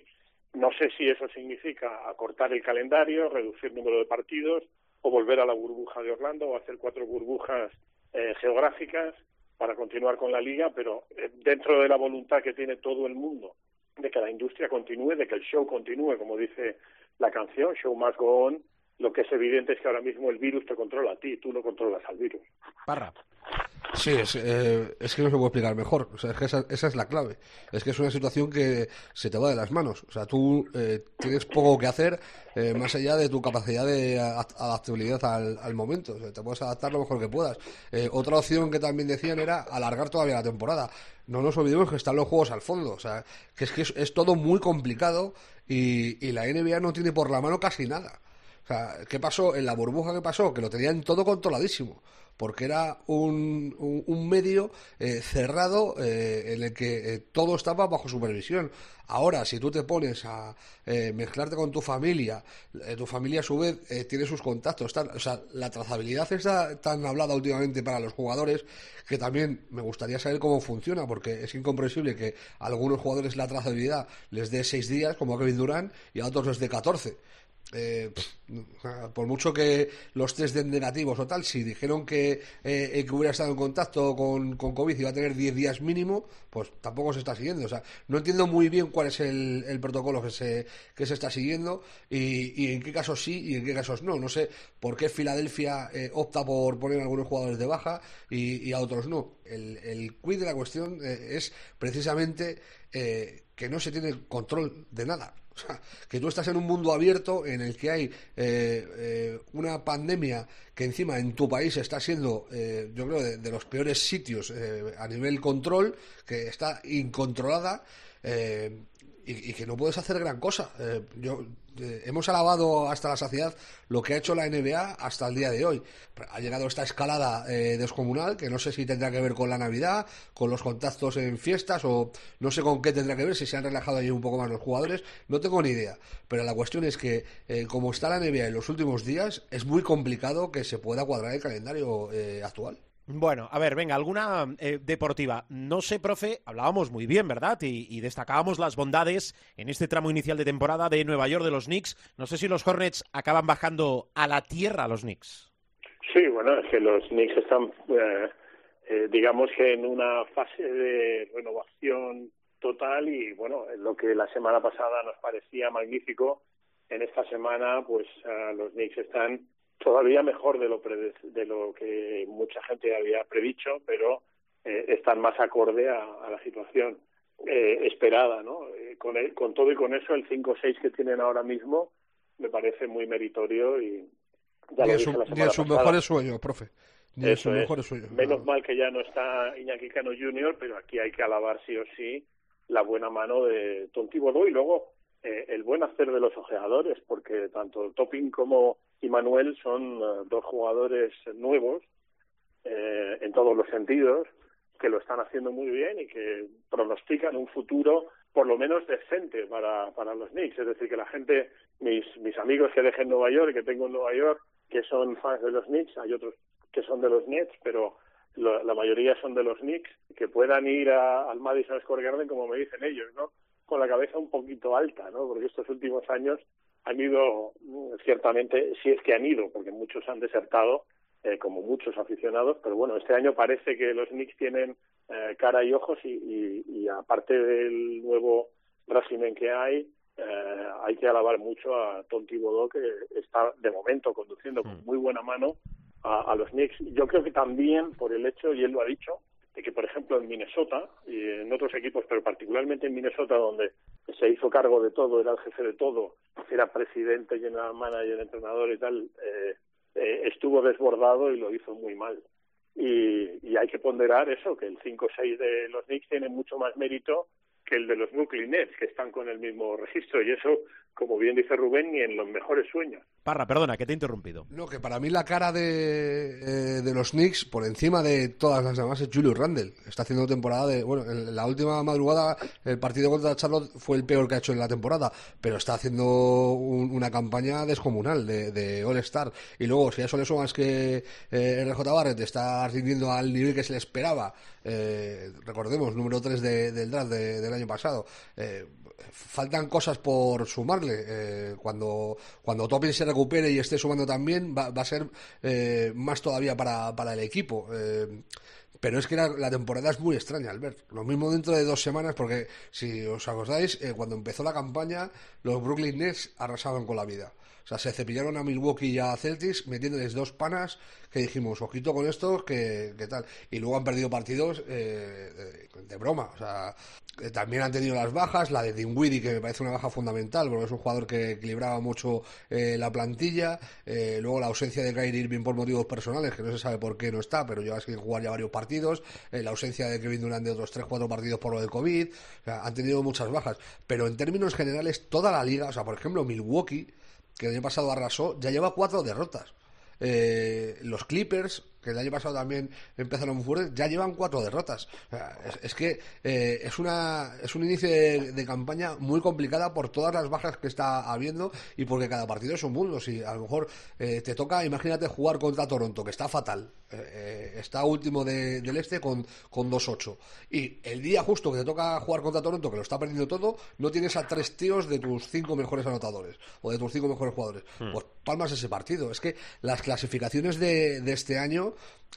No sé si eso significa acortar el calendario, reducir el número de partidos o volver a la burbuja de Orlando o hacer cuatro burbujas eh, geográficas para continuar con la liga, pero eh, dentro de la voluntad que tiene todo el mundo de que la industria continúe, de que el show continúe, como dice la canción, Show Must Go On, lo que es evidente es que ahora mismo el virus te controla a ti, tú no controlas al virus. Parra. Sí, es, eh, es que no se puede explicar mejor. O sea, es que esa, esa, es la clave. Es que es una situación que se te va de las manos. O sea, tú eh, tienes poco que hacer eh, más allá de tu capacidad de adaptabilidad al, al momento. O sea, te puedes adaptar lo mejor que puedas. otra opción que también decían era alargar todavía la temporada. No nos olvidemos que están los juegos al fondo. O sea, que es que es, todo muy complicado y, y la NBA no tiene por la mano casi nada. O sea, ¿qué pasó? En la burbuja que pasó, que lo tenían todo controladísimo, porque era un, un, medio eh, cerrado eh, en el que eh, todo estaba bajo supervisión. Ahora, si tú te pones a mezclarte con tu familia, tu familia a su vez tiene sus contactos, o sea, la trazabilidad está tan hablada últimamente para los jugadores que también me gustaría saber cómo funciona, porque es incomprensible que a algunos jugadores la trazabilidad les dé seis días, como a Kevin Durant, y a otros les dé catorce. Eh, por mucho que los test den negativos o tal, si dijeron que, eh, que hubiera estado en contacto con, con COVID y va a tener 10 días mínimo, pues tampoco se está siguiendo. O sea, no entiendo muy bien cuál es el, el protocolo que se, que se está siguiendo y, en qué casos sí y en qué casos no. No sé por qué Filadelfia eh, opta por poner a algunos jugadores de baja y, a otros no. El, el quid de la cuestión es precisamente que no se tiene control de nada. Que tú estás en un mundo abierto en el que hay eh, eh, una pandemia que encima en tu país está siendo, eh, yo creo, de, de, los peores sitios a nivel control, que está incontrolada y, que no puedes hacer gran cosa. Eh, yo, eh, hemos alabado hasta la saciedad lo que ha hecho la NBA hasta el día de hoy. Ha llegado esta escalada eh, descomunal que no sé si tendrá que ver con la Navidad, con los contactos en fiestas o no sé con qué tendrá que ver, si se han relajado ahí un poco más los jugadores, no tengo ni idea. Pero la cuestión es que como está la NBA en los últimos días, es muy complicado que se pueda cuadrar el calendario actual. Bueno, a ver, venga, alguna eh, deportiva. No sé, profe, hablábamos muy bien, ¿verdad? Y, destacábamos las bondades en este tramo inicial de temporada de Nueva York de los Knicks. No sé si los Hornets acaban bajando a la tierra los Knicks. Sí, bueno, es que los Knicks están, eh, eh, digamos que en una fase de renovación total y, bueno, lo que la semana pasada nos parecía magnífico, en esta semana, pues los Knicks están todavía mejor de lo, de lo que mucha gente había predicho, pero eh, están más acorde a, la situación eh, esperada, ¿no? Eh, con, con todo y con eso, el 5-6 que tienen ahora mismo me parece muy meritorio y ya ni, en sus mejores sueños, profe. Ni en sus mejores sueños. Menos mal que ya no está Iñaki Cano Jr., pero aquí hay que alabar sí o sí la buena mano de Tonti y luego eh, el buen hacer de los ojeadores, porque tanto Topping como Immanuel son eh, dos jugadores nuevos eh, en todos los sentidos, que lo están haciendo muy bien y que pronostican un futuro por lo menos decente para, para los Knicks. Es decir, que la gente, mis, mis amigos que dejen Nueva York, que tengo en Nueva York, que son fans de los Knicks, hay otros que son de los Nets, pero la mayoría son de los Knicks, que puedan ir al Madison Square Garden como me dicen ellos, ¿no? Con la cabeza un poquito alta, ¿no? Porque estos últimos años han ido, ciertamente, si es que han ido, porque muchos han desertado, eh, como muchos aficionados, pero bueno, este año parece que los Knicks tienen eh, cara y ojos y, y, aparte del nuevo régimen que hay, eh, hay que alabar mucho a Tonti Bodó, que está de momento conduciendo con mm. muy buena mano a, los Knicks. Yo creo que también por el hecho, y él lo ha dicho, que, por ejemplo, en Minnesota y en otros equipos, pero particularmente en Minnesota, donde se hizo cargo de todo, era el jefe de todo, era presidente, general manager, entrenador y tal, eh, eh, estuvo desbordado y lo hizo muy mal. Y, y hay que ponderar eso, que el 5-6 de los Knicks tiene mucho más mérito que el de los Brooklyn Nets, que están con el mismo registro. Y eso, como bien dice Rubén, ni en los mejores sueños. Parra, perdona, que te he interrumpido. No, que para mí la cara de, eh, de los Knicks, por encima de todas las demás, es Julius Randle. Está haciendo temporada de. Bueno, en la última madrugada, el partido contra Charlotte fue el peor que ha hecho en la temporada, pero está haciendo una campaña descomunal de, de All-Star. Y luego, si a eso le sumas que eh, RJ Barrett está rindiendo al nivel que se le esperaba, eh, recordemos, número 3 del draft de, del año pasado. Eh, faltan cosas por sumarle. Eh, cuando, cuando Topin se recupere y esté sumando también, va, va a ser eh, más todavía para, para el equipo. Eh, pero es que la, la, temporada es muy extraña, Albert. Lo mismo dentro de dos semanas, porque si os acordáis, cuando empezó la campaña, los Brooklyn Nets arrasaban con la vida. O sea, se cepillaron a Milwaukee y a Celtics metiéndoles dos panas que dijimos, ojito con esto, que, tal. Y luego han perdido partidos eh, de, broma. O sea, eh, también han tenido las bajas, la de Dinwiddie, que me parece una baja fundamental, porque es un jugador que equilibraba mucho eh, la plantilla. luego la ausencia de Kyrie Irving por motivos personales, que no se sabe por qué no está, pero lleva sin jugar ya varios partidos. la ausencia de Kevin Durant de otros 3-4 partidos por lo de COVID. O sea, han tenido muchas bajas. Pero en términos generales, toda la liga, o sea, por ejemplo, Milwaukee que el año pasado arrasó, ya lleva cuatro derrotas. Eh, los Clippers que el año pasado también empezaron muy fuertes, ya llevan cuatro derrotas. es, que eh, es, una, es un inicio de, campaña muy complicada por todas las bajas que está habiendo y porque cada partido es un mundo. Si a lo mejor eh, te toca, imagínate jugar contra Toronto, que está fatal, eh, está último del este con, con 2-8. Y el día justo que te toca jugar contra Toronto, que lo está perdiendo todo, no tienes a tres tíos de tus cinco mejores anotadores o de tus cinco mejores jugadores. Hmm. Pues palmas ese partido. Es que las clasificaciones de, de este año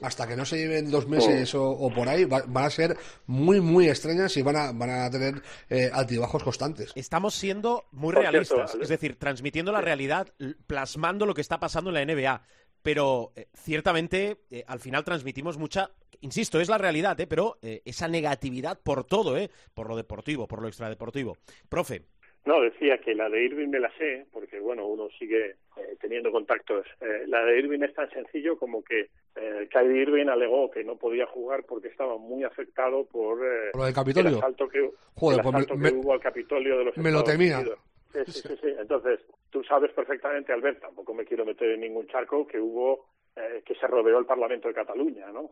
hasta que no se lleven dos meses o, por ahí, van a ser muy, muy extrañas y van a, van a tener eh, altibajos constantes. Estamos siendo muy realistas, es decir, transmitiendo la realidad, plasmando lo que está pasando en la NBA. Pero eh, ciertamente eh, al final transmitimos mucha, insisto, es la realidad, pero esa negatividad por todo, por lo deportivo, por lo extradeportivo. Profe. No, decía que la de Irving me la sé, porque bueno, uno sigue eh, teniendo contactos. Eh, la de Irving es tan sencillo como que eh, Kyrie Irving alegó que no podía jugar porque estaba muy afectado por, eh, ¿Lo del Capitolio? el asalto que, Joder, el pues que hubo al Capitolio de los Me lo temía. Sí, sí, sí, sí, Entonces, tú sabes perfectamente, Albert, tampoco me quiero meter en ningún charco, que hubo, eh, que se rodeó el Parlamento de Cataluña, ¿no?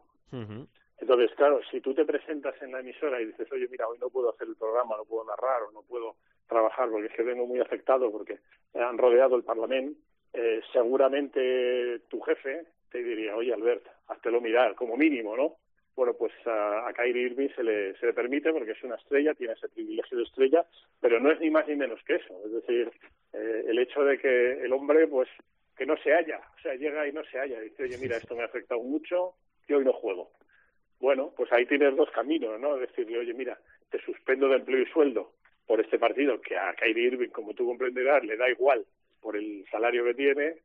Entonces, claro, si tú te presentas en la emisora y dices, oye, mira, hoy no puedo hacer el programa, no puedo narrar o no puedo trabajar porque es que vengo muy afectado porque han rodeado el Parlamento, eh, seguramente tu jefe te diría, oye, Albert, háztelo mirar, como mínimo, ¿no? Bueno, pues a, a Kyrie Irving se le, se le permite porque es una estrella, tiene ese privilegio de estrella, pero no es ni más ni menos que eso. Es decir, eh, el hecho de que el hombre, pues, que no se halla, o sea, llega y no se halla, dice, oye, mira, esto me ha afectado mucho y hoy no juego. Bueno, pues ahí tienes dos caminos, ¿no? Decirle, oye, mira, te suspendo de empleo y sueldo por este partido, que a Kyrie Irving, como tú comprenderás, le da igual por el salario que tiene,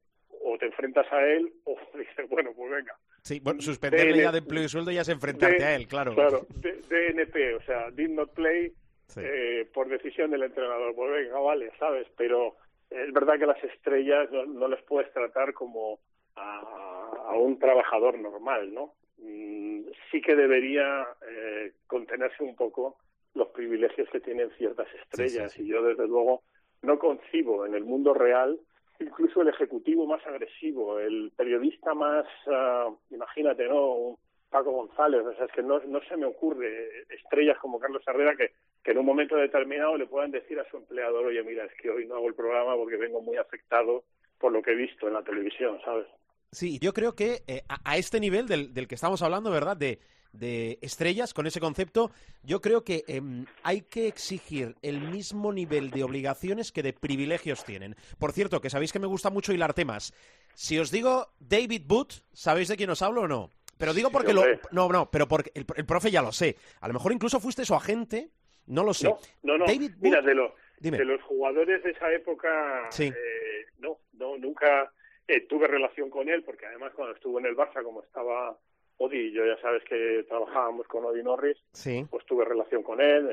o te enfrentas a él o dices, bueno, pues venga. Sí, bueno, suspenderle ya de empleo y sueldo ya es enfrentarte a él, claro. Claro, DNP, o sea, did not play eh, por decisión del entrenador. Pues venga, vale, ¿sabes? Pero es verdad que las estrellas no, les puedes tratar como a, un trabajador normal, ¿no? Mm, sí que debería eh, contenerse un poco los privilegios que tienen ciertas estrellas y yo desde luego no concibo en el mundo real incluso el ejecutivo más agresivo, el periodista más, ah, imagínate, ¿no? Paco González, o sea, es que no, no se me ocurre estrellas como Carlos Herrera que, que en un momento determinado le puedan decir a su empleador, oye, mira, es que hoy no hago el programa porque vengo muy afectado por lo que he visto en la televisión, ¿sabes? Sí, yo creo que eh, a, este nivel del, del que estamos hablando, ¿verdad? De, de estrellas con ese concepto, yo creo que em, hay que exigir el mismo nivel de obligaciones que de privilegios tienen. Por cierto, que sabéis que me gusta mucho hilar temas. Si os digo David Booth, ¿sabéis de quién os hablo o no? Pero digo porque lo... No, no, pero porque el, profe ya lo sé. A lo mejor incluso fuiste su agente, no lo sé. No, no, Mira, de, de los jugadores de esa época, eh, no, no, nunca eh, tuve relación con él, porque además cuando estuvo en el Barça, como estaba Odi, yo ya sabes que trabajábamos con Odi Norris, pues tuve relación con él,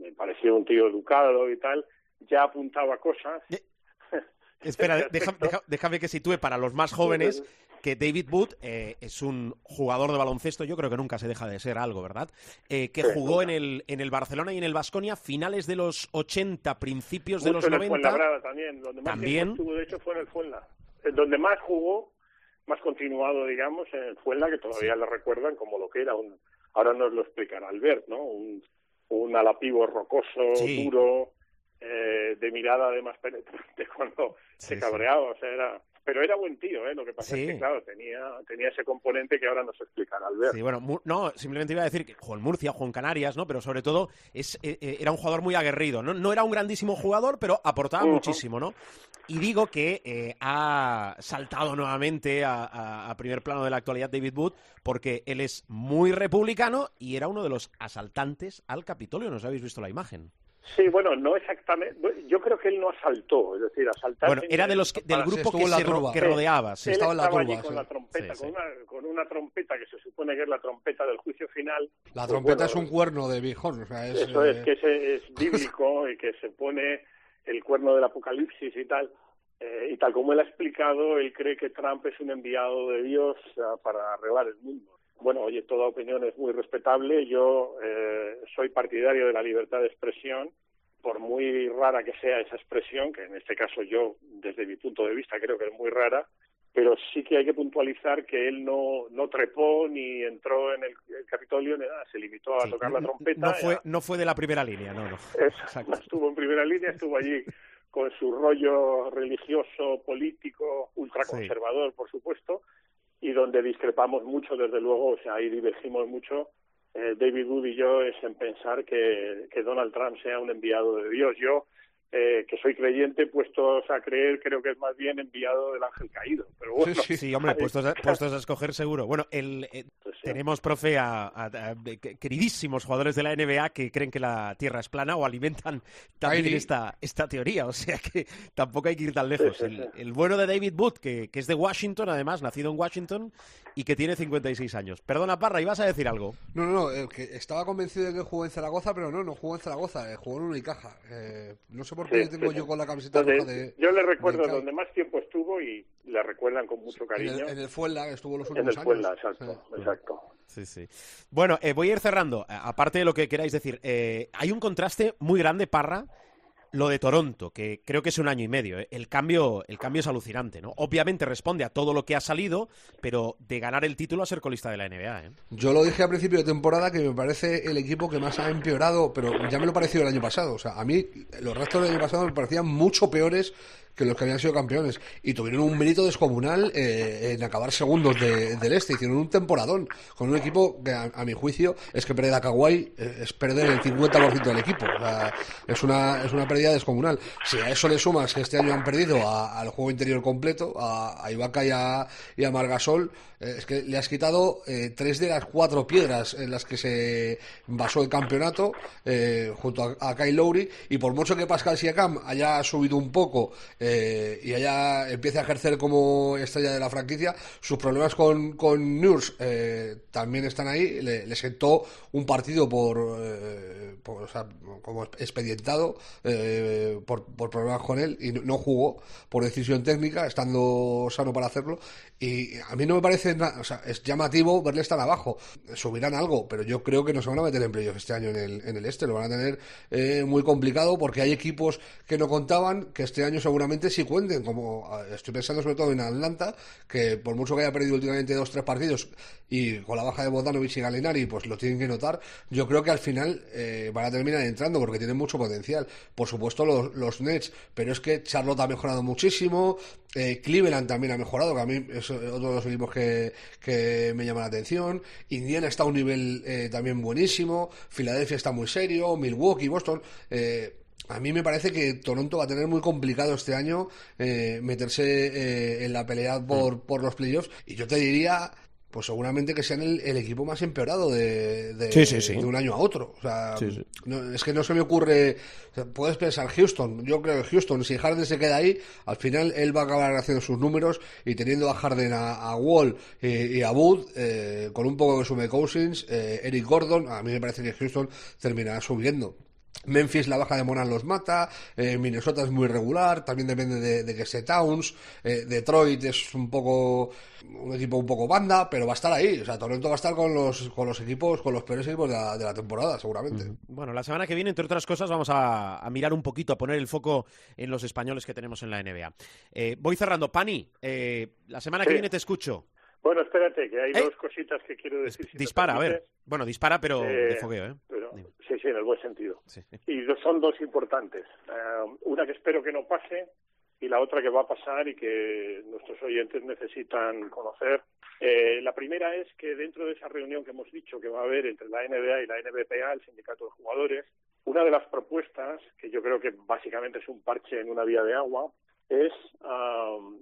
me, pareció un tío educado y tal, ya apuntaba cosas. Eh, espera, déjame que sitúe para los más jóvenes que David Wood eh, es un jugador de baloncesto, yo creo que nunca se deja de ser algo, ¿verdad? Eh, que jugó en el, en el Barcelona y en el Vasconia finales de los 80, principios de los 90. también, donde más también. Estuvo, de hecho fue en el Fuenla. Donde más jugó más continuado, digamos, en Fuenla, que todavía le recuerdan como lo que era un, ahora nos lo explicará Albert, ¿no? Un, un alapivo rocoso, duro, eh, de mirada además penetrante cuando se cabreaba, o sea, era pero era buen tío, ¿eh? Lo que pasa es que, claro, tenía, tenía ese componente que ahora nos explicará Albert. Sí, bueno, no, simplemente iba a decir que jugó en Murcia, jugó en Canarias, ¿no? Pero sobre todo es, eh, eh, era un jugador muy aguerrido, ¿no? No era un grandísimo jugador, pero aportaba muchísimo, ¿no? Y digo que eh, ha saltado nuevamente a, a, primer plano de la actualidad David Wood porque él es muy republicano y era uno de los asaltantes al Capitolio. ¿No os habéis visto la imagen? Sí, bueno, no exactamente. Yo creo que él no asaltó, es decir, asaltar. Bueno, era de los del grupo que, se que, rodeaba. Sí, estaba, en la turba, allí con la trompeta, con, una, con, una, trompeta que se supone que es la trompeta del juicio final. La pues trompeta es un cuerno de bijón, o sea, es, Eso es, que es, bíblico y que se pone el cuerno del apocalipsis y tal. Eh, y tal como él ha explicado, él cree que Trump es un enviado de Dios para arreglar el mundo bueno, oye, toda opinión es muy respetable. Yo eh, soy partidario de la libertad de expresión, por muy rara que sea esa expresión, que en este caso yo, desde mi punto de vista, creo que es muy rara, pero sí que hay que puntualizar que él no, no trepó ni entró en el, Capitolio, ni nada, se limitó a tocar la trompeta. No fue, no fue de la primera línea, no, no. no estuvo en primera línea, estuvo allí con su rollo religioso, político, ultraconservador, por supuesto, y donde discrepamos mucho, desde luego, o sea, ahí divergimos mucho, eh, David Wood y yo, es en pensar que, que Donald Trump sea un enviado de Dios. Yo eh, que soy creyente, puestos a creer, creo que es más bien enviado del ángel caído. Pero bueno, sí, sí, hombre, puestos a, puestos a escoger seguro. Bueno, el, eh, pues tenemos, profe, a, queridísimos jugadores de la NBA que creen que la Tierra es plana o alimentan también esta, esta teoría, o sea que tampoco hay que ir tan lejos. el, bueno de David Booth, que, que es de Washington, además, nacido en Washington y que tiene 56 años. Perdona, Parra, ¿ibas a decir algo? No, no, no, que estaba convencido de que jugó en Zaragoza, pero no, no jugó en Zaragoza, jugó en Unicaja. Eh, no sé por qué tengo yo con la camiseta roja de... Yo le recuerdo donde más tiempo estuvo y le recuerdan con mucho cariño. En el, en el Fuenla estuvo los últimos años. En el Fuenla, exacto, exacto. Sí, sí. Bueno, eh, voy a ir cerrando. Aparte de lo que queráis decir, eh, hay un contraste muy grande, Parra, lo de Toronto, que creo que es un año y medio. ¿eh? El, cambio, el cambio es alucinante, ¿no? Obviamente responde a todo lo que ha salido, pero de ganar el título a ser colista de la NBA. ¿eh? Yo lo dije a principio de temporada que me parece el equipo que más ha empeorado, pero ya me lo pareció el año pasado. O sea, a mí los restos del año pasado me parecían mucho peores que los que habían sido campeones. Y tuvieron un mérito descomunal eh, en acabar segundos del este. Hicieron un temporadón con un equipo que, a, mi juicio, es que perder a Kawhi eh, es perder el 50% del equipo. es, una, es una pérdida descomunal. Si a eso le sumas que este año han perdido al juego interior completo, a, a Ibaka y a, y a Margasol, es que le has quitado eh, tres de las cuatro piedras en las que se basó el campeonato eh, junto a, Kyle Lowry y por mucho que Pascal Siakam haya subido un poco eh, y ella empiece a ejercer como estrella de la franquicia. Sus problemas con, con Nurs eh, también están ahí. Le, sentó un partido por, eh, o sea, como expedientado por, por, problemas con él y no, jugó por decisión técnica, estando sano para hacerlo. Y a mí no me parece, es llamativo verle estar abajo. Subirán algo, pero yo creo que no se van a meter en playoffs este año en el, en el este. Lo van a tener muy complicado porque hay equipos que no contaban que este año seguramente sí cuenten, como estoy pensando sobre todo en Atlanta, que por mucho que haya perdido últimamente dos tres partidos y con la baja de Bogdanovich y Galinari, pues lo tienen que notar, yo creo que al final eh, van a terminar entrando porque tienen mucho potencial. Por supuesto los, los Nets, pero es que Charlotte ha mejorado muchísimo, eh, Cleveland también ha mejorado, que a mí es otro de los equipos que, que me llama la atención, Indiana está a un nivel eh, también buenísimo, Filadelfia está muy serio, Milwaukee, Boston... Eh, a mí me parece que Toronto va a tener muy complicado este año eh, meterse eh, en la pelea por, mm. por los playoffs. Y yo te diría, pues seguramente que sean el, equipo más empeorado de, de, un año a otro. O sea, es que no se me ocurre. puedes pensar Houston. Yo creo que Houston, si Harden se queda ahí, al final él va a acabar haciendo sus números y teniendo a Harden, a, Wall y, a Wood, eh, con un poco de sume Cousins, Eric Gordon, a mí me parece que Houston terminará subiendo. Memphis la baja de Moran los mata, eh, Minnesota es muy regular, también depende de, que se Towns, eh, Detroit es un poco un equipo un poco banda, pero va a estar ahí, o sea, Toronto va a estar con los con los equipos, con los peores equipos de la, temporada, seguramente. Bueno, la semana que viene, entre otras cosas, vamos a, mirar un poquito, a poner el foco en los españoles que tenemos en la NBA. Eh, voy cerrando, Pani, la semana que viene te escucho. Bueno, espérate, que hay dos cositas que quiero decir. dispara, a ver. Bueno, dispara, pero de fogueo, ¿eh? Sí, sí, en el buen sentido. Y son dos importantes. Eh, una que espero que no pase y la otra que va a pasar y que nuestros oyentes necesitan conocer. Eh, la primera es que dentro de esa reunión que hemos dicho que va a haber entre la NBA y la NBPA, el sindicato de jugadores, una de las propuestas, que yo creo que básicamente es un parche en una vía de agua, es,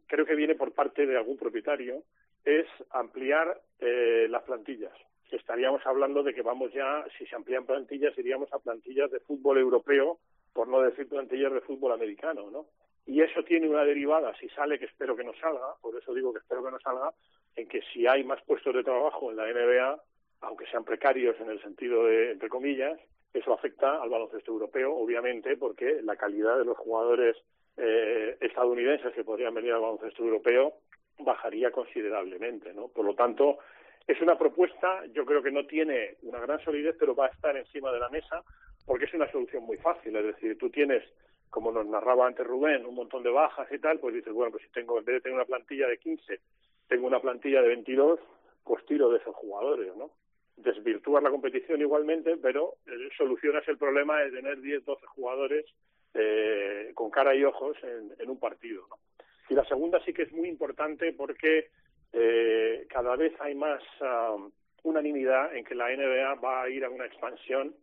creo que viene por parte de algún propietario, es ampliar eh, las plantillas estaríamos hablando de que vamos ya, si se amplían plantillas, iríamos a plantillas de fútbol europeo, por no decir plantillas de fútbol americano, ¿no? Y eso tiene una derivada, si sale, que espero que no salga, por eso digo que espero que no salga, en que si hay más puestos de trabajo en la NBA, aunque sean precarios en el sentido de, entre comillas, eso afecta al baloncesto europeo, obviamente, porque la calidad de los jugadores eh, estadounidenses que podrían venir al baloncesto europeo bajaría considerablemente, ¿no? Por lo tanto, es una propuesta, yo creo que no tiene una gran solidez, pero va a estar encima de la mesa porque es una solución muy fácil. Es decir, tú tienes, como nos narraba antes Rubén, un montón de bajas y tal, pues dices, bueno, pues si tengo, en vez de tener una plantilla de 15, tengo una plantilla de 22, pues tiro de esos jugadores, ¿no? Desvirtúas la competición igualmente, pero eh, solucionas el problema de tener 10, 12 jugadores eh, con cara y ojos en, en un partido, ¿no? Y la segunda sí que es muy importante porque eh, cada vez hay más um, unanimidad en que la NBA va a ir a una expansión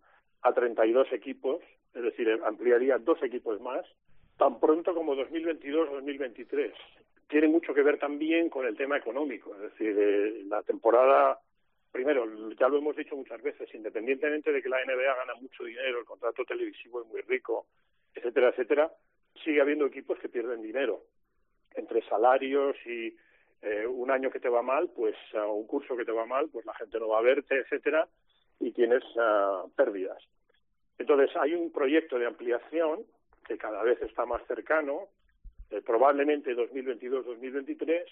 a 32 equipos, es decir, ampliaría dos equipos más, tan pronto como 2022-2023. Tiene mucho que ver también con el tema económico, es decir, eh, la temporada, primero, ya lo hemos dicho muchas veces, independientemente de que la NBA gana mucho dinero, el contrato televisivo es muy rico, etcétera, etcétera, sigue habiendo equipos que pierden dinero entre salarios y eh, un año que te va mal, pues un curso que te va mal, pues la gente no va a verte, etcétera, y tienes uh, pérdidas. Entonces hay un proyecto de ampliación que cada vez está más cercano, eh, probablemente 2022-2023,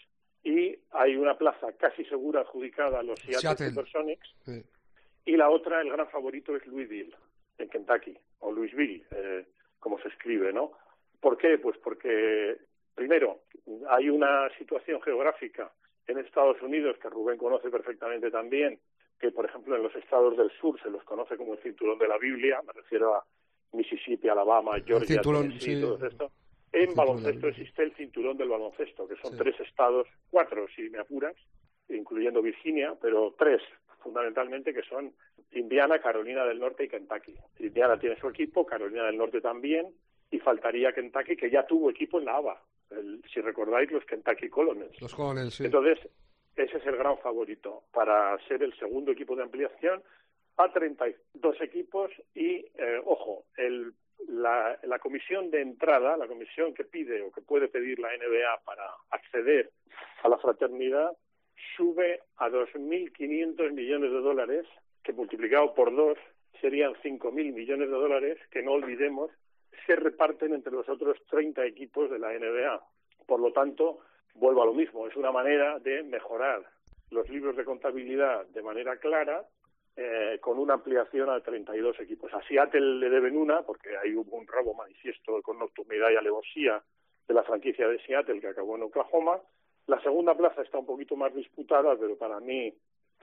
y hay una plaza casi segura adjudicada a los Seattle, Supersonics, y la otra, el gran favorito es Louisville, en Kentucky, o Louisville, eh, como se escribe, ¿no? ¿Por qué? Pues porque Primero, hay una situación geográfica en Estados Unidos que Rubén conoce perfectamente también, que por ejemplo en los estados del sur se los conoce como el cinturón de la Biblia, me refiero a Mississippi, Alabama, Georgia, Tennessee, todo esto. En baloncesto existe el cinturón del baloncesto, que son tres estados, cuatro si me apuras, incluyendo Virginia, pero tres fundamentalmente que son Indiana, Carolina del Norte y Kentucky. Indiana tiene su equipo, Carolina del Norte también, y faltaría Kentucky, que ya tuvo equipo en la ABA. Si recordáis, los Kentucky Colonels. Los Colonels, sí. Entonces, ese es el gran favorito para ser el segundo equipo de ampliación. a 32 equipos y, eh, ojo, el, la, la comisión de entrada, la comisión que pide o que puede pedir la NBA para acceder a la fraternidad, sube a 2.500 millones de dólares, que multiplicado por dos serían 5.000 millones de dólares, que no olvidemos, se reparten entre los otros 30 equipos de la NBA. Por lo tanto, vuelvo a lo mismo, es una manera de mejorar los libros de contabilidad de manera clara eh, con una ampliación a 32 equipos. A Seattle le deben una, porque hay hubo un robo manifiesto con nocturnidad y alevosía de la franquicia de Seattle que acabó en Oklahoma. La segunda plaza está un poquito más disputada, pero para mí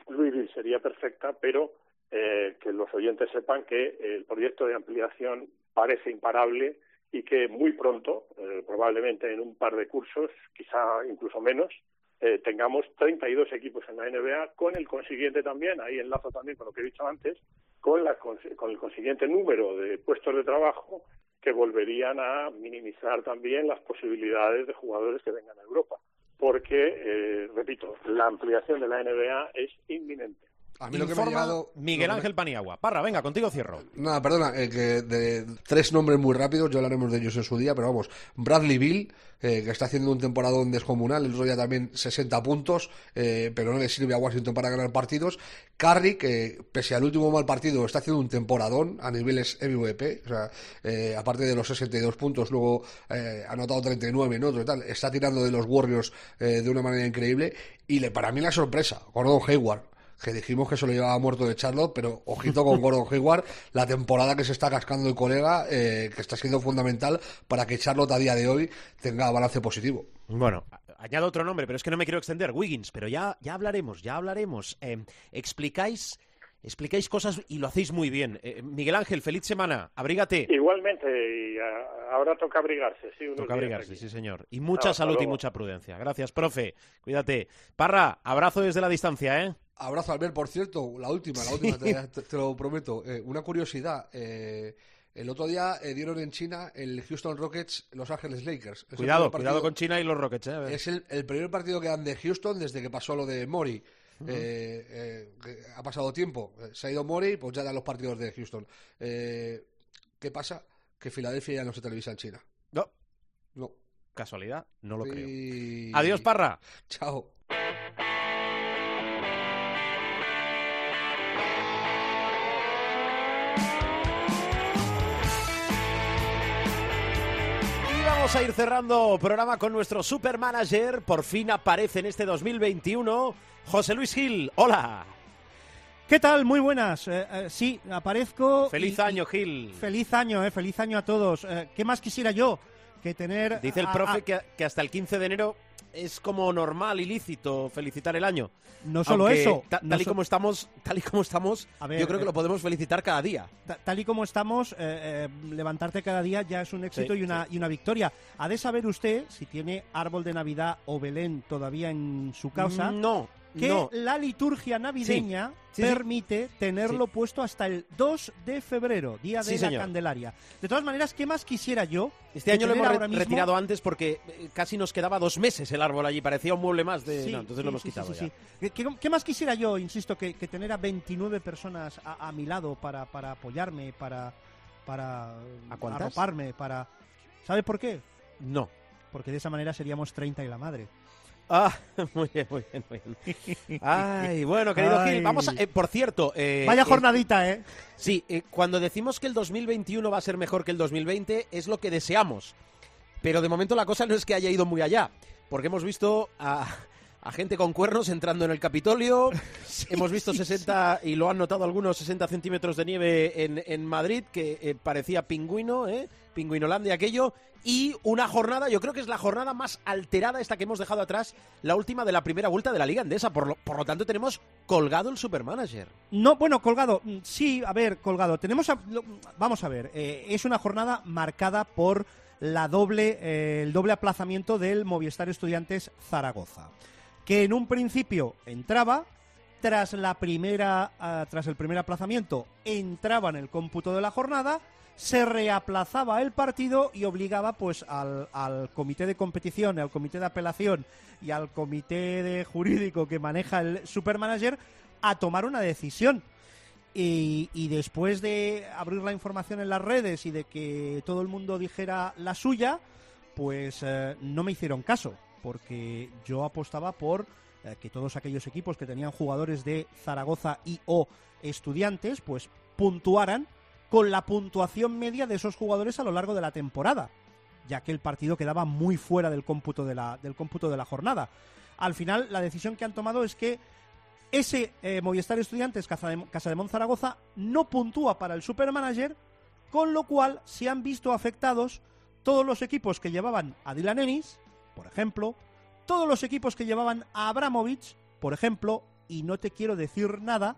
Louisville sería perfecta, pero eh, que los oyentes sepan que el proyecto de ampliación parece imparable y que muy pronto, eh, probablemente en un par de cursos, quizá incluso menos, eh, tengamos 32 equipos en la NBA, con el consiguiente también, ahí enlazo también con lo que he dicho antes, con, la, con el consiguiente número de puestos de trabajo que volverían a minimizar también las posibilidades de jugadores que vengan a Europa. Porque, eh, repito, la ampliación de la NBA es inminente. A mí lo que me ha llegado... Miguel Ángel Paniagua. Parra, venga, contigo cierro. Nada, perdona, eh, que de tres nombres muy rápidos, ya hablaremos de ellos en su día, pero vamos, Bradley Bill, eh, que está haciendo un temporadón descomunal, el otro día también 60 puntos, eh, pero no le sirve a Washington para ganar partidos. Curry, que pese al último mal partido, está haciendo un temporadón a niveles MVP, o sea, eh, aparte de los 62 puntos, luego eh, ha anotado 39 ¿no? tal, está tirando de los Warriors eh, de una manera increíble. Y le, para mí la sorpresa, Gordon Hayward que dijimos que se lo llevaba muerto de Charlotte, pero ojito con Gordon Hayward, la temporada que se está cascando el colega, eh, que está siendo fundamental para que Charlotte a día de hoy tenga balance positivo. Bueno, añado otro nombre, pero es que no me quiero extender, Wiggins, pero ya, ya hablaremos, ya hablaremos. Eh, explicáis explicáis cosas y lo hacéis muy bien. Eh, Miguel Ángel, feliz semana, abrígate. Igualmente, y a, ahora toca abrigarse, sí. Toca abrigarse, sí, señor. Y mucha salud y mucha prudencia. Gracias, profe. Cuídate. Parra, abrazo desde la distancia, ¿eh? Abrazo, Albert, por cierto, la última, la última, te, te, lo prometo. Eh, una curiosidad, eh, el otro día eh, dieron en China el Houston Rockets Los Ángeles Lakers. Es cuidado, cuidado con China y los Rockets. Eh, es el, el, primer partido que dan de Houston desde que pasó lo de Mori. Uh -huh. ha pasado tiempo, se ha ido Mori, pues ya dan los partidos de Houston. ¿Qué pasa? Que Filadelfia ya no se televisa en China. No. No. Casualidad, no lo y... creo. Adiós, Parra. Chao. Vamos a ir cerrando programa con nuestro supermanager. Por fin aparece en este 2021 José Luis Gil. Hola. ¿Qué tal? Muy buenas. Eh, eh, sí, aparezco. Feliz y, año, Gil. Feliz año, eh, feliz año a todos. Eh, ¿Qué más quisiera yo que tener. Dice el a, profe a... Que, que hasta el 15 de enero es como normal, ilícito felicitar el año. No solo Aunque, eso. Ta, tal no y so... como estamos, tal y como estamos, ver, yo creo que eh, lo podemos felicitar cada día. Tal y como estamos, eh, eh, levantarte cada día ya es un éxito Sí, y, una, sí. y una victoria. Ha de saber usted si tiene árbol de Navidad o Belén todavía en su casa. No, que no. la liturgia navideña Sí, sí, sí. permite tenerlo puesto hasta el 2 de febrero, día de Sí, la señor. Candelaria. De todas maneras, ¿qué más quisiera yo? Este año lo hemos re- mismo- retirado antes porque eh, casi nos quedaba dos meses el árbol allí, parecía un mueble más de... Sí, no, entonces sí, lo hemos sí, quitado sí, ya. sí. ¿Qué, qué, qué más quisiera yo, insisto, que, que tener a 29 personas a, a mi lado para, para apoyarme, para, para ¿A cuántas? arroparme, para... ¿Sabes por qué? No. Porque de esa manera seríamos 30 y la madre. Ah, muy bien, muy bien, muy bien. Ay, bueno, querido Ay. Gil, vamos a... eh, por cierto... eh, Vaya eh, jornadita, ¿eh? Sí, eh, cuando decimos que el 2021 va a ser mejor que el 2020 es lo que deseamos. Pero de momento la cosa no es que haya ido muy allá, porque hemos visto a, a gente con cuernos entrando en el Capitolio, hemos visto 60, y lo han notado algunos, 60 centímetros de nieve en, en Madrid, que eh, parecía pingüino, ¿eh? Pingüinolandia aquello, y una jornada, yo creo que es la jornada más alterada esta que hemos dejado atrás, la última de la primera vuelta de la Liga Endesa, por lo, por lo tanto tenemos colgado el Supermanager. No, bueno, colgado. mm, Sí, a ver, colgado. Tenemos, a- vamos a ver, eh, es una jornada marcada por la doble, eh, el doble aplazamiento del Movistar Estudiantes Zaragoza, que en un principio entraba, tras la primera, ah, tras el primer aplazamiento, entraba en el cómputo de la jornada, se reaplazaba el partido y obligaba pues al, comité de competición, al comité de apelación y al comité de jurídico que maneja el supermanager a tomar una decisión. Y, y después de abrir la información en las redes y de que todo el mundo dijera la suya, pues eh, no me hicieron caso, porque yo apostaba por eh, que todos aquellos equipos que tenían jugadores de Zaragoza y o estudiantes, pues puntuaran con la puntuación media de esos jugadores a lo largo de la temporada, ya que el partido quedaba muy fuera del cómputo de la, del cómputo de la jornada. Al final, la decisión que han tomado es que ese eh, Movistar Estudiantes Casa de, no puntúa para el Supermanager, con lo cual se han visto afectados todos los equipos que llevaban a Dylan Ennis, por ejemplo, todos los equipos que llevaban a Abramovich, por ejemplo, y no te quiero decir nada,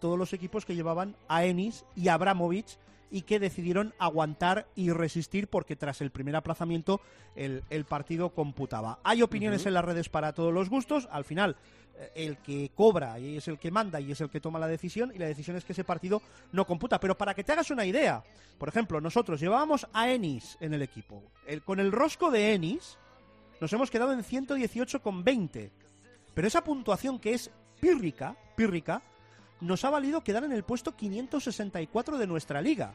todos los equipos que llevaban a Ennis y a Abramovich y que decidieron aguantar y resistir porque tras el primer aplazamiento el, el partido computaba. Hay opiniones en las redes para todos los gustos, al final eh, el que cobra y es el que manda y es el que toma la decisión y la decisión es que ese partido no computa. Pero para que te hagas una idea, por ejemplo, nosotros llevábamos a Ennis en el equipo. El, con el rosco de Ennis nos hemos quedado en 118,20. Pero esa puntuación que es pírrica, pírrica, nos ha valido quedar en el puesto 564 de nuestra liga.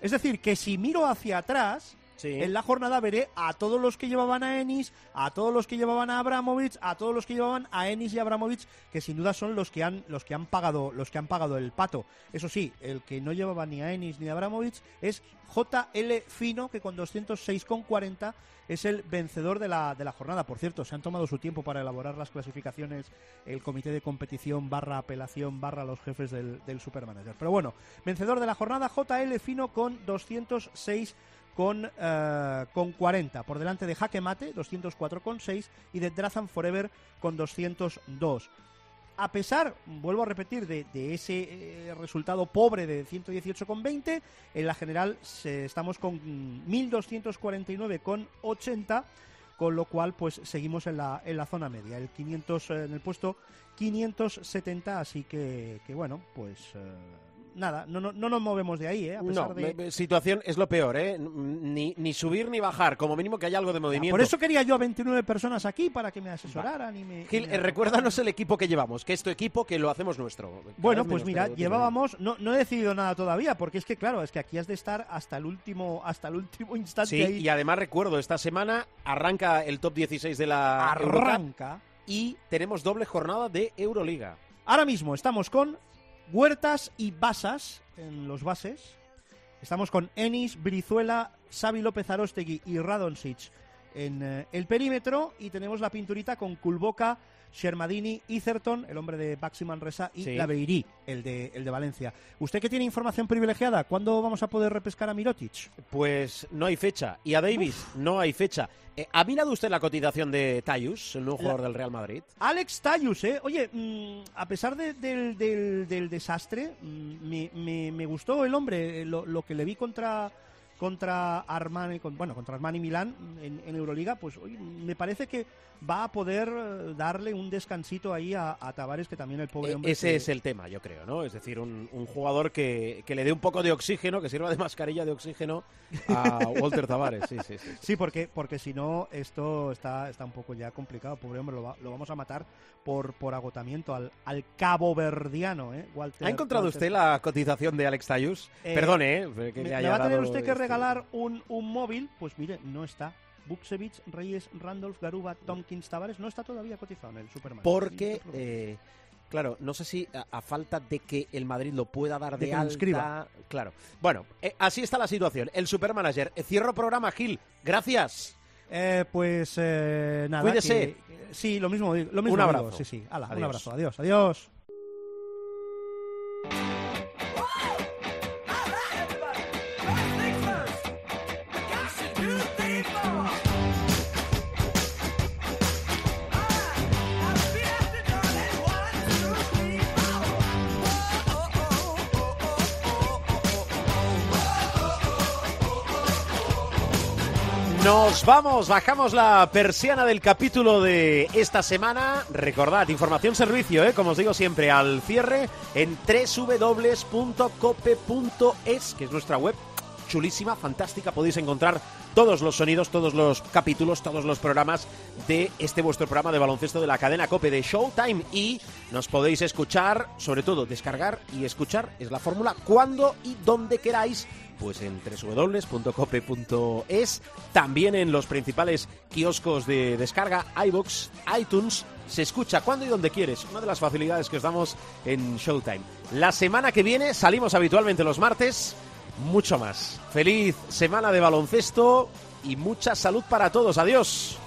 Es decir, que si miro hacia atrás, en la jornada veré a todos los que llevaban a Ennis, a todos los que llevaban a Abramovich, a todos los que llevaban a Ennis y Abramovich, que sin duda son los que han los que han pagado los que han pagado el pato. Eso sí, el que no llevaba ni a Ennis ni a Abramovich es JL Fino, que con 206,40 es el vencedor de la, de la jornada. Por cierto, se han tomado su tiempo para elaborar las clasificaciones el comité de competición barra apelación barra los jefes del, del Supermanager. Pero bueno, vencedor de la jornada JL Fino con 206 con, eh, con 40. Por delante de Jaque Mate, 204,6 y de Drazan Forever con 202. A pesar, vuelvo a repetir, de, ese eh, resultado pobre de 118,20, en la general estamos con 1.249,80, con lo cual pues seguimos en la, en la zona media, el 500, eh, en el puesto 570, así que, que bueno, pues eh, nada, no, no, no nos movemos de ahí, ¿eh? A pesar No, de... me- situación es lo peor, ¿eh? Ni, ni subir ni bajar, como mínimo que haya algo de movimiento. Por eso quería yo a 29 personas aquí para que me asesoraran y me... Gil, y me eh, recuérdanos el equipo que llevamos, que es tu equipo, que lo hacemos nuestro. Cada Bueno, pues mira, llevábamos, no, no he decidido nada todavía, porque es que claro, es que aquí has de estar hasta el último, hasta el último instante Sí, ahí. y además recuerdo, esta semana arranca el top 16 de la arranca. y tenemos doble jornada de Euroliga. Ahora mismo estamos con Huertas y Basas en los bases. Estamos con Enis, Brizuela, Xavi López Arostegui y Radonsic en eh, el perímetro y tenemos la pinturita con Kulboka, Shermadini, Izerton, el hombre de Baxi Manresa y Sí. Laveiri, el de, el de Valencia. ¿Usted que tiene información privilegiada? ¿Cuándo vamos a poder repescar a Mirotic? Pues no hay fecha. Y a Davis no hay fecha. Eh, ¿Ha mirado usted la cotización de Tayus, el nuevo La- jugador del Real Madrid? Alex Tayus, ¿eh? Oye, mm, a pesar de- del, del- del desastre, mm, me, me- me gustó el hombre, eh, lo, lo que le vi contra contra Armani, con- bueno, contra Armani Milán en, en Euroliga, pues oye, me parece que va a poder eh, darle un descansito ahí a, a Tavares, que también el pobre Eh, hombre... Ese se- es el tema, yo creo, ¿no? Es decir, un, un jugador que, que le dé un poco de oxígeno, que sirva de mascarilla de oxígeno a Walter Tavares. Sí, sí, sí. Sí, porque, porque si no, esto está, está un poco ya complicado. Pobre hombre, lo, va- lo vamos a matar por, por agotamiento al, al cabo verdiano, ¿eh? Walter, ¿Ha encontrado Walter usted la cotización de Alex Tayus? Eh, Perdone, ¿eh? Que me, le me haya va a tener usted que este- regalar un, un móvil, pues mire, no está. Buksevich, Reyes, Randolph, Garuba, Tompkins, Tavares, no está todavía cotizado en el Superman. Porque, eh, claro, no sé si a, a falta de que el Madrid lo pueda dar De de, alta... inscriba. Claro. Bueno, eh, así está la situación. El Supermanager. Eh, Cierro programa, Gil. Gracias. Eh, pues eh, nada. Cuídese. que- sí, lo mismo, lo mismo Un abrazo. digo, Sí, sí. Hala, un abrazo. Adiós, adiós. Vamos, bajamos la persiana del capítulo de esta semana. Recordad, información servicio, ¿eh? como os digo siempre, al cierre en www.cope.es, que es nuestra web chulísima, fantástica. Podéis encontrar todos los sonidos, todos los capítulos, todos los programas de este vuestro programa de baloncesto de la cadena Cope de Showtime y nos podéis escuchar, sobre todo descargar y escuchar, es la fórmula, cuando y donde queráis pues en www.cope.es, también en los principales kioscos de descarga, iBox, iTunes, se escucha cuando y donde quieres, una de las facilidades que os damos en Showtime. La semana que viene salimos habitualmente los martes, mucho más. Feliz semana de baloncesto y mucha salud para todos. Adiós.